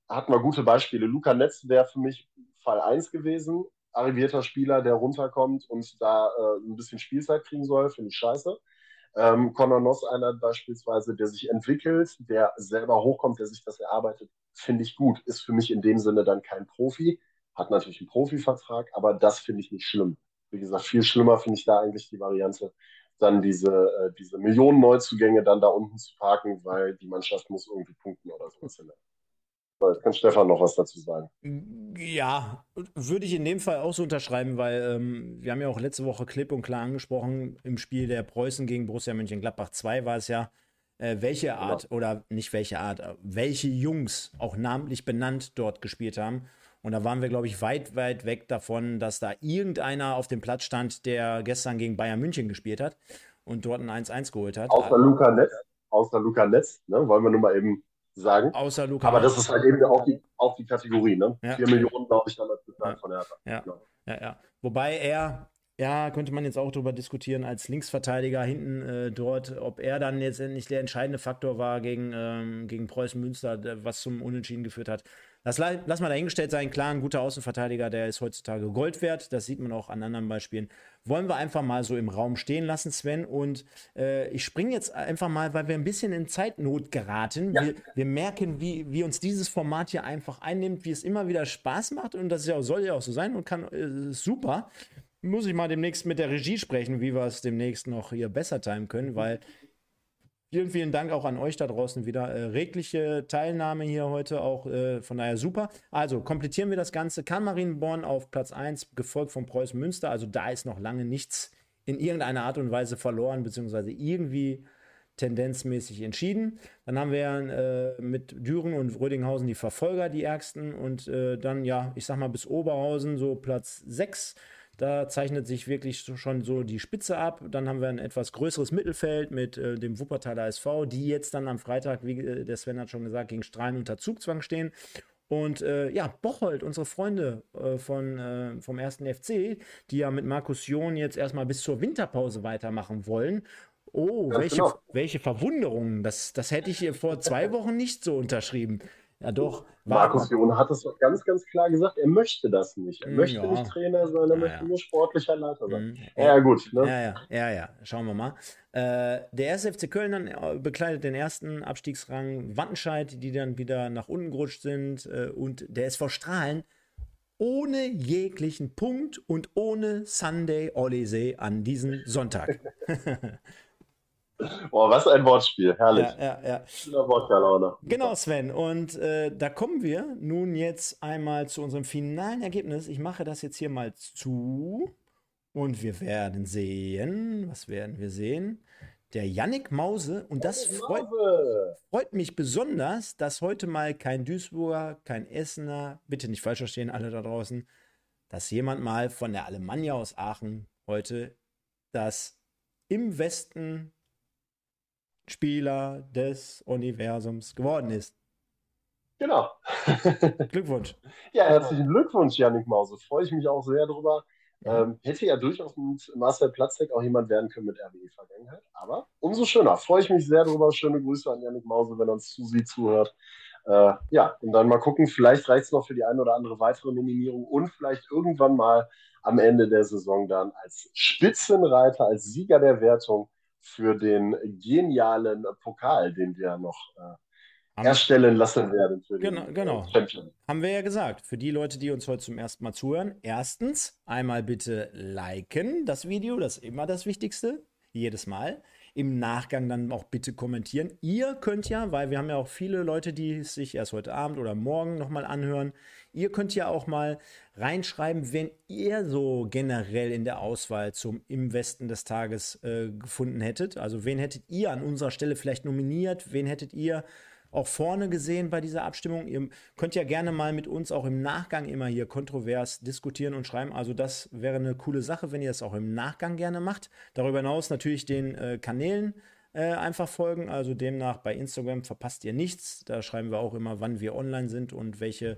hatten wir gute Beispiele. Luca Netz wäre für mich Fall 1 gewesen, arrivierter Spieler, der runterkommt und da äh, ein bisschen Spielzeit kriegen soll, finde ich scheiße. Ähm, Conor Noss, einer beispielsweise, der sich entwickelt, der selber hochkommt, der sich das erarbeitet, finde ich gut. Ist für mich in dem Sinne dann kein Profi, hat natürlich einen Profivertrag, aber das finde ich nicht schlimm. Wie gesagt, viel schlimmer finde ich da eigentlich die Variante, dann diese, äh, diese Millionen Neuzugänge dann da unten zu parken, weil die Mannschaft muss irgendwie punkten oder sowas. Jetzt kann Stefan noch was dazu sagen. Ja, würde ich in dem Fall auch so unterschreiben, weil ähm, wir haben ja auch letzte Woche klipp und klar angesprochen, im Spiel der Preußen gegen Borussia Mönchengladbach 2 war es ja, äh, welche. Art genau. oder nicht welche Art, welche Jungs auch namentlich benannt dort gespielt haben. Und da waren wir, glaube ich, weit, weit weg davon, dass da irgendeiner auf dem Platz stand, der gestern gegen Bayern München gespielt hat und dort ein 1-1 geholt hat. Außer Luca Netz, außer Luca Netz, ne? wollen wir nur mal eben sagen. Außer Luca Aber das ist halt eben auch die, auch die Kategorie, ne? Ja. 4 Millionen, glaube ich, damals bezahlt ja. von Hertha. Ja. Genau. ja, ja. Wobei er, ja, könnte man jetzt auch darüber diskutieren, als Linksverteidiger hinten äh, dort, ob er dann jetzt nicht der entscheidende Faktor war gegen, ähm, gegen Preußen Münster, was zum Unentschieden geführt hat. Das lass mal dahingestellt sein. Klar, ein guter Außenverteidiger, der ist heutzutage Gold wert. Das sieht man auch an anderen Beispielen. Wollen wir einfach mal so im Raum stehen lassen, Sven. Und äh, ich springe jetzt einfach mal, weil wir ein bisschen in Zeitnot geraten. Ja. Wir, wir, merken, wie, wie uns dieses Format hier einfach einnimmt, wie es immer wieder Spaß macht. Und das ja, soll ja auch so sein und kann äh, super. Muss ich mal demnächst mit der Regie sprechen, wie wir es demnächst noch hier besser timen können, weil Vielen, vielen Dank auch an euch da draußen wieder. Äh, regliche Teilnahme hier heute auch, äh, von daher super. Also komplettieren wir das Ganze. Kamarienborn auf Platz 1, gefolgt von Preußen Münster. Also da ist noch lange nichts in irgendeiner Art und Weise verloren, beziehungsweise irgendwie tendenzmäßig entschieden. Dann haben wir äh, mit Düren und Rödinghausen die Verfolger, die ärgsten. Und äh, dann, ja, ich sag mal, bis Oberhausen so Platz 6. Da zeichnet sich wirklich schon so die Spitze ab. Dann haben wir ein etwas größeres Mittelfeld mit äh, dem Wuppertaler SV, die jetzt dann am Freitag, wie äh, der Sven hat schon gesagt, gegen Strahlen unter Zugzwang stehen. Und äh, ja, Bocholt, unsere Freunde äh, von, äh, vom ersten FC, die ja mit Markus John jetzt erstmal bis zur Winterpause weitermachen wollen. Oh, welche, genau. welche Verwunderung. Das, das hätte ich vor zwei Wochen nicht so unterschrieben. Ja, doch. Markus Jone hat es doch ganz, ganz klar gesagt, er möchte das nicht. Er hm, möchte ja. nicht Trainer sein, er ja, möchte nur sportlicher Leiter sein. Mhm. Ja, gut. Ne? Ja, ja, ja, ja, schauen wir mal. Äh, der erste FC Köln dann äh, bekleidet den ersten Abstiegsrang. Wattenscheid, die dann wieder nach unten gerutscht sind. Äh, und der SV Strahlen ohne jeglichen Punkt und ohne Sunday Olisee an diesem Sonntag. Boah, was ein Wortspiel, herrlich. Ja, ja, ja. Genau, Sven. Und äh, da kommen wir nun jetzt einmal zu unserem finalen Ergebnis. Ich mache das jetzt hier mal zu und wir werden sehen, was werden wir sehen? Der Yannick Mause und das freut, freut, mich besonders, dass heute mal kein Duisburger, kein Essener, bitte nicht falsch verstehen, alle da draußen, dass jemand mal von der Alemannia aus Aachen heute das im Westen Spieler des Universums geworden ist. Genau. Glückwunsch. Ja, herzlichen Glückwunsch, Janik Mause. Freue ich mich auch sehr drüber. Ähm, hätte ja durchaus mit Marcel Platzek auch jemand werden können mit RWE-Vergangenheit. Aber umso schöner. Freue ich mich sehr drüber. Schöne Grüße an Janik Mause, wenn er uns zusieht, zuhört. Äh, ja, und dann mal gucken. Vielleicht reicht es noch für die eine oder andere weitere Nominierung und vielleicht irgendwann mal am Ende der Saison dann als Spitzenreiter, als Sieger der Wertung für den genialen Pokal, den wir noch äh, erstellen lassen werden für genau, den genau. Champion. Haben wir ja gesagt, für die Leute, die uns heute zum ersten Mal zuhören, erstens einmal bitte liken das Video, das ist immer das Wichtigste, jedes Mal im Nachgang dann auch bitte kommentieren. Ihr könnt ja, weil wir haben ja auch viele Leute, die es sich erst heute Abend oder morgen nochmal anhören, ihr könnt ja auch mal reinschreiben, wenn ihr so generell in der Auswahl zum Im Westen des Tages äh, gefunden hättet. Also wen hättet ihr an unserer Stelle vielleicht nominiert? Wen hättet ihr auch vorne gesehen bei dieser Abstimmung. Ihr könnt ja gerne mal mit uns auch im Nachgang immer hier kontrovers diskutieren und schreiben. Also das wäre eine coole Sache, wenn ihr das auch im Nachgang gerne macht. Darüber hinaus natürlich den äh, Kanälen äh, einfach folgen. Also demnach bei Instagram verpasst ihr nichts. Da schreiben wir auch immer, wann wir online sind und welche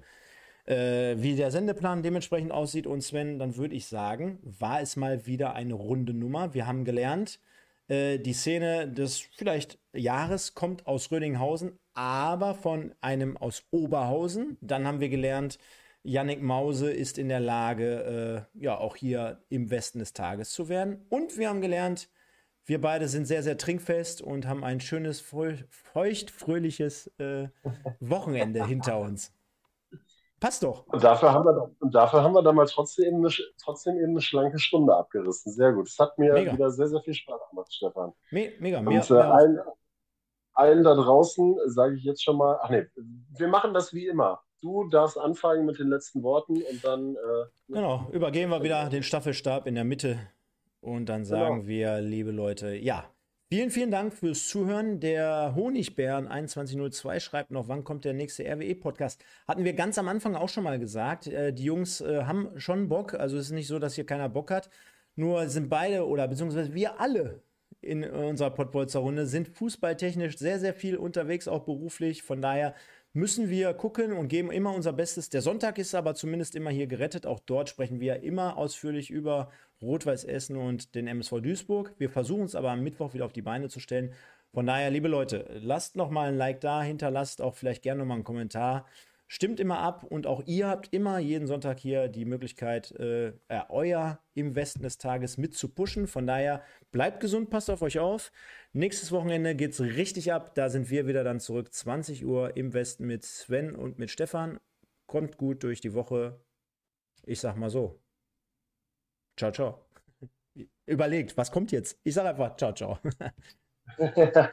äh, wie der Sendeplan dementsprechend aussieht. Und Sven, dann würde ich sagen, war es mal wieder eine runde Nummer. Wir haben gelernt, äh, die Szene des vielleicht Jahres kommt aus Rödinghausen, aber von einem aus Oberhausen. Dann haben wir gelernt, Yannick Mause ist in der Lage, äh, ja, auch hier im Westen des Tages zu werden. Und wir haben gelernt, wir beide sind sehr, sehr trinkfest und haben ein schönes, feucht-fröhliches äh, Wochenende hinter uns. Passt doch. Und dafür haben wir, und dafür haben wir dann mal trotzdem eine, trotzdem eben eine schlanke Stunde abgerissen. Sehr gut. Es hat mir mega. wieder sehr, sehr viel Spaß gemacht, Stefan. Me mega, und, mehr, äh, allen, allen, da draußen sage ich jetzt schon mal, ach nee, wir machen das wie immer. Du darfst anfangen mit den letzten Worten und dann. Äh, genau, übergeben wir wieder den Staffelstab in der Mitte und dann genau. sagen genau. wir, liebe Leute, ja, Vielen, vielen Dank fürs Zuhören. Der Honigbären 2102 schreibt noch, wann kommt der nächste RWE-Podcast? Hatten wir ganz am Anfang auch schon mal gesagt. Äh, die Jungs äh, haben schon Bock. Also es ist nicht so, dass hier keiner Bock hat. Nur sind beide oder beziehungsweise wir alle in unserer Pottbolzer Runde sind fußballtechnisch sehr, sehr viel unterwegs, auch beruflich. Von daher müssen wir gucken und geben immer unser Bestes. Der Sonntag ist aber zumindest immer hier gerettet. Auch dort sprechen wir immer ausführlich über Rot-Weiß Essen und den MSV Duisburg. Wir versuchen es aber am Mittwoch wieder auf die Beine zu stellen. Von daher, liebe Leute, lasst noch mal ein Like da, hinterlasst auch vielleicht gerne noch mal einen Kommentar. Stimmt immer ab und auch ihr habt immer jeden Sonntag hier die Möglichkeit, äh, euer im Westen des Tages mit zu pushen. Von daher bleibt gesund, passt auf euch auf. Nächstes Wochenende geht es richtig ab. Da sind wir wieder dann zurück. 20 Uhr im Westen mit Sven und mit Stefan. Kommt gut durch die Woche. Ich sag mal so. Ciao, ciao. Überlegt, was kommt jetzt? Ich sage einfach ciao, ciao.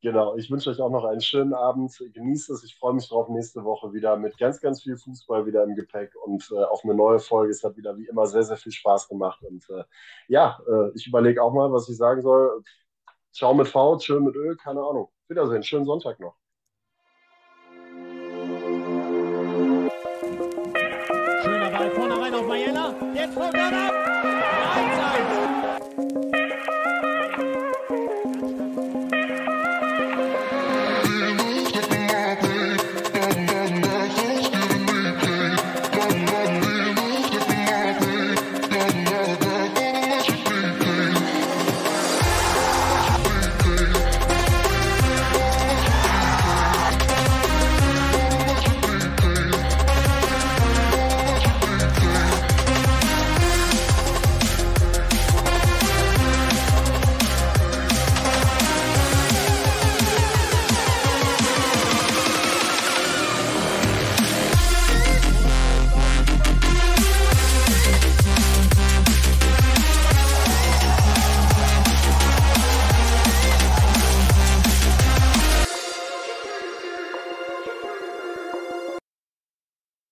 genau, ich wünsche euch auch noch einen schönen Abend. Genießt es. Ich freue mich drauf nächste Woche wieder mit ganz, ganz viel Fußball wieder im Gepäck und äh, auf eine neue Folge. Es hat wieder wie immer sehr, sehr viel Spaß gemacht. Und äh, ja, äh, ich überlege auch mal, was ich sagen soll. Ciao mit V, schön mit Öl, keine Ahnung. Wiedersehen, schönen Sonntag noch. Schöner Ball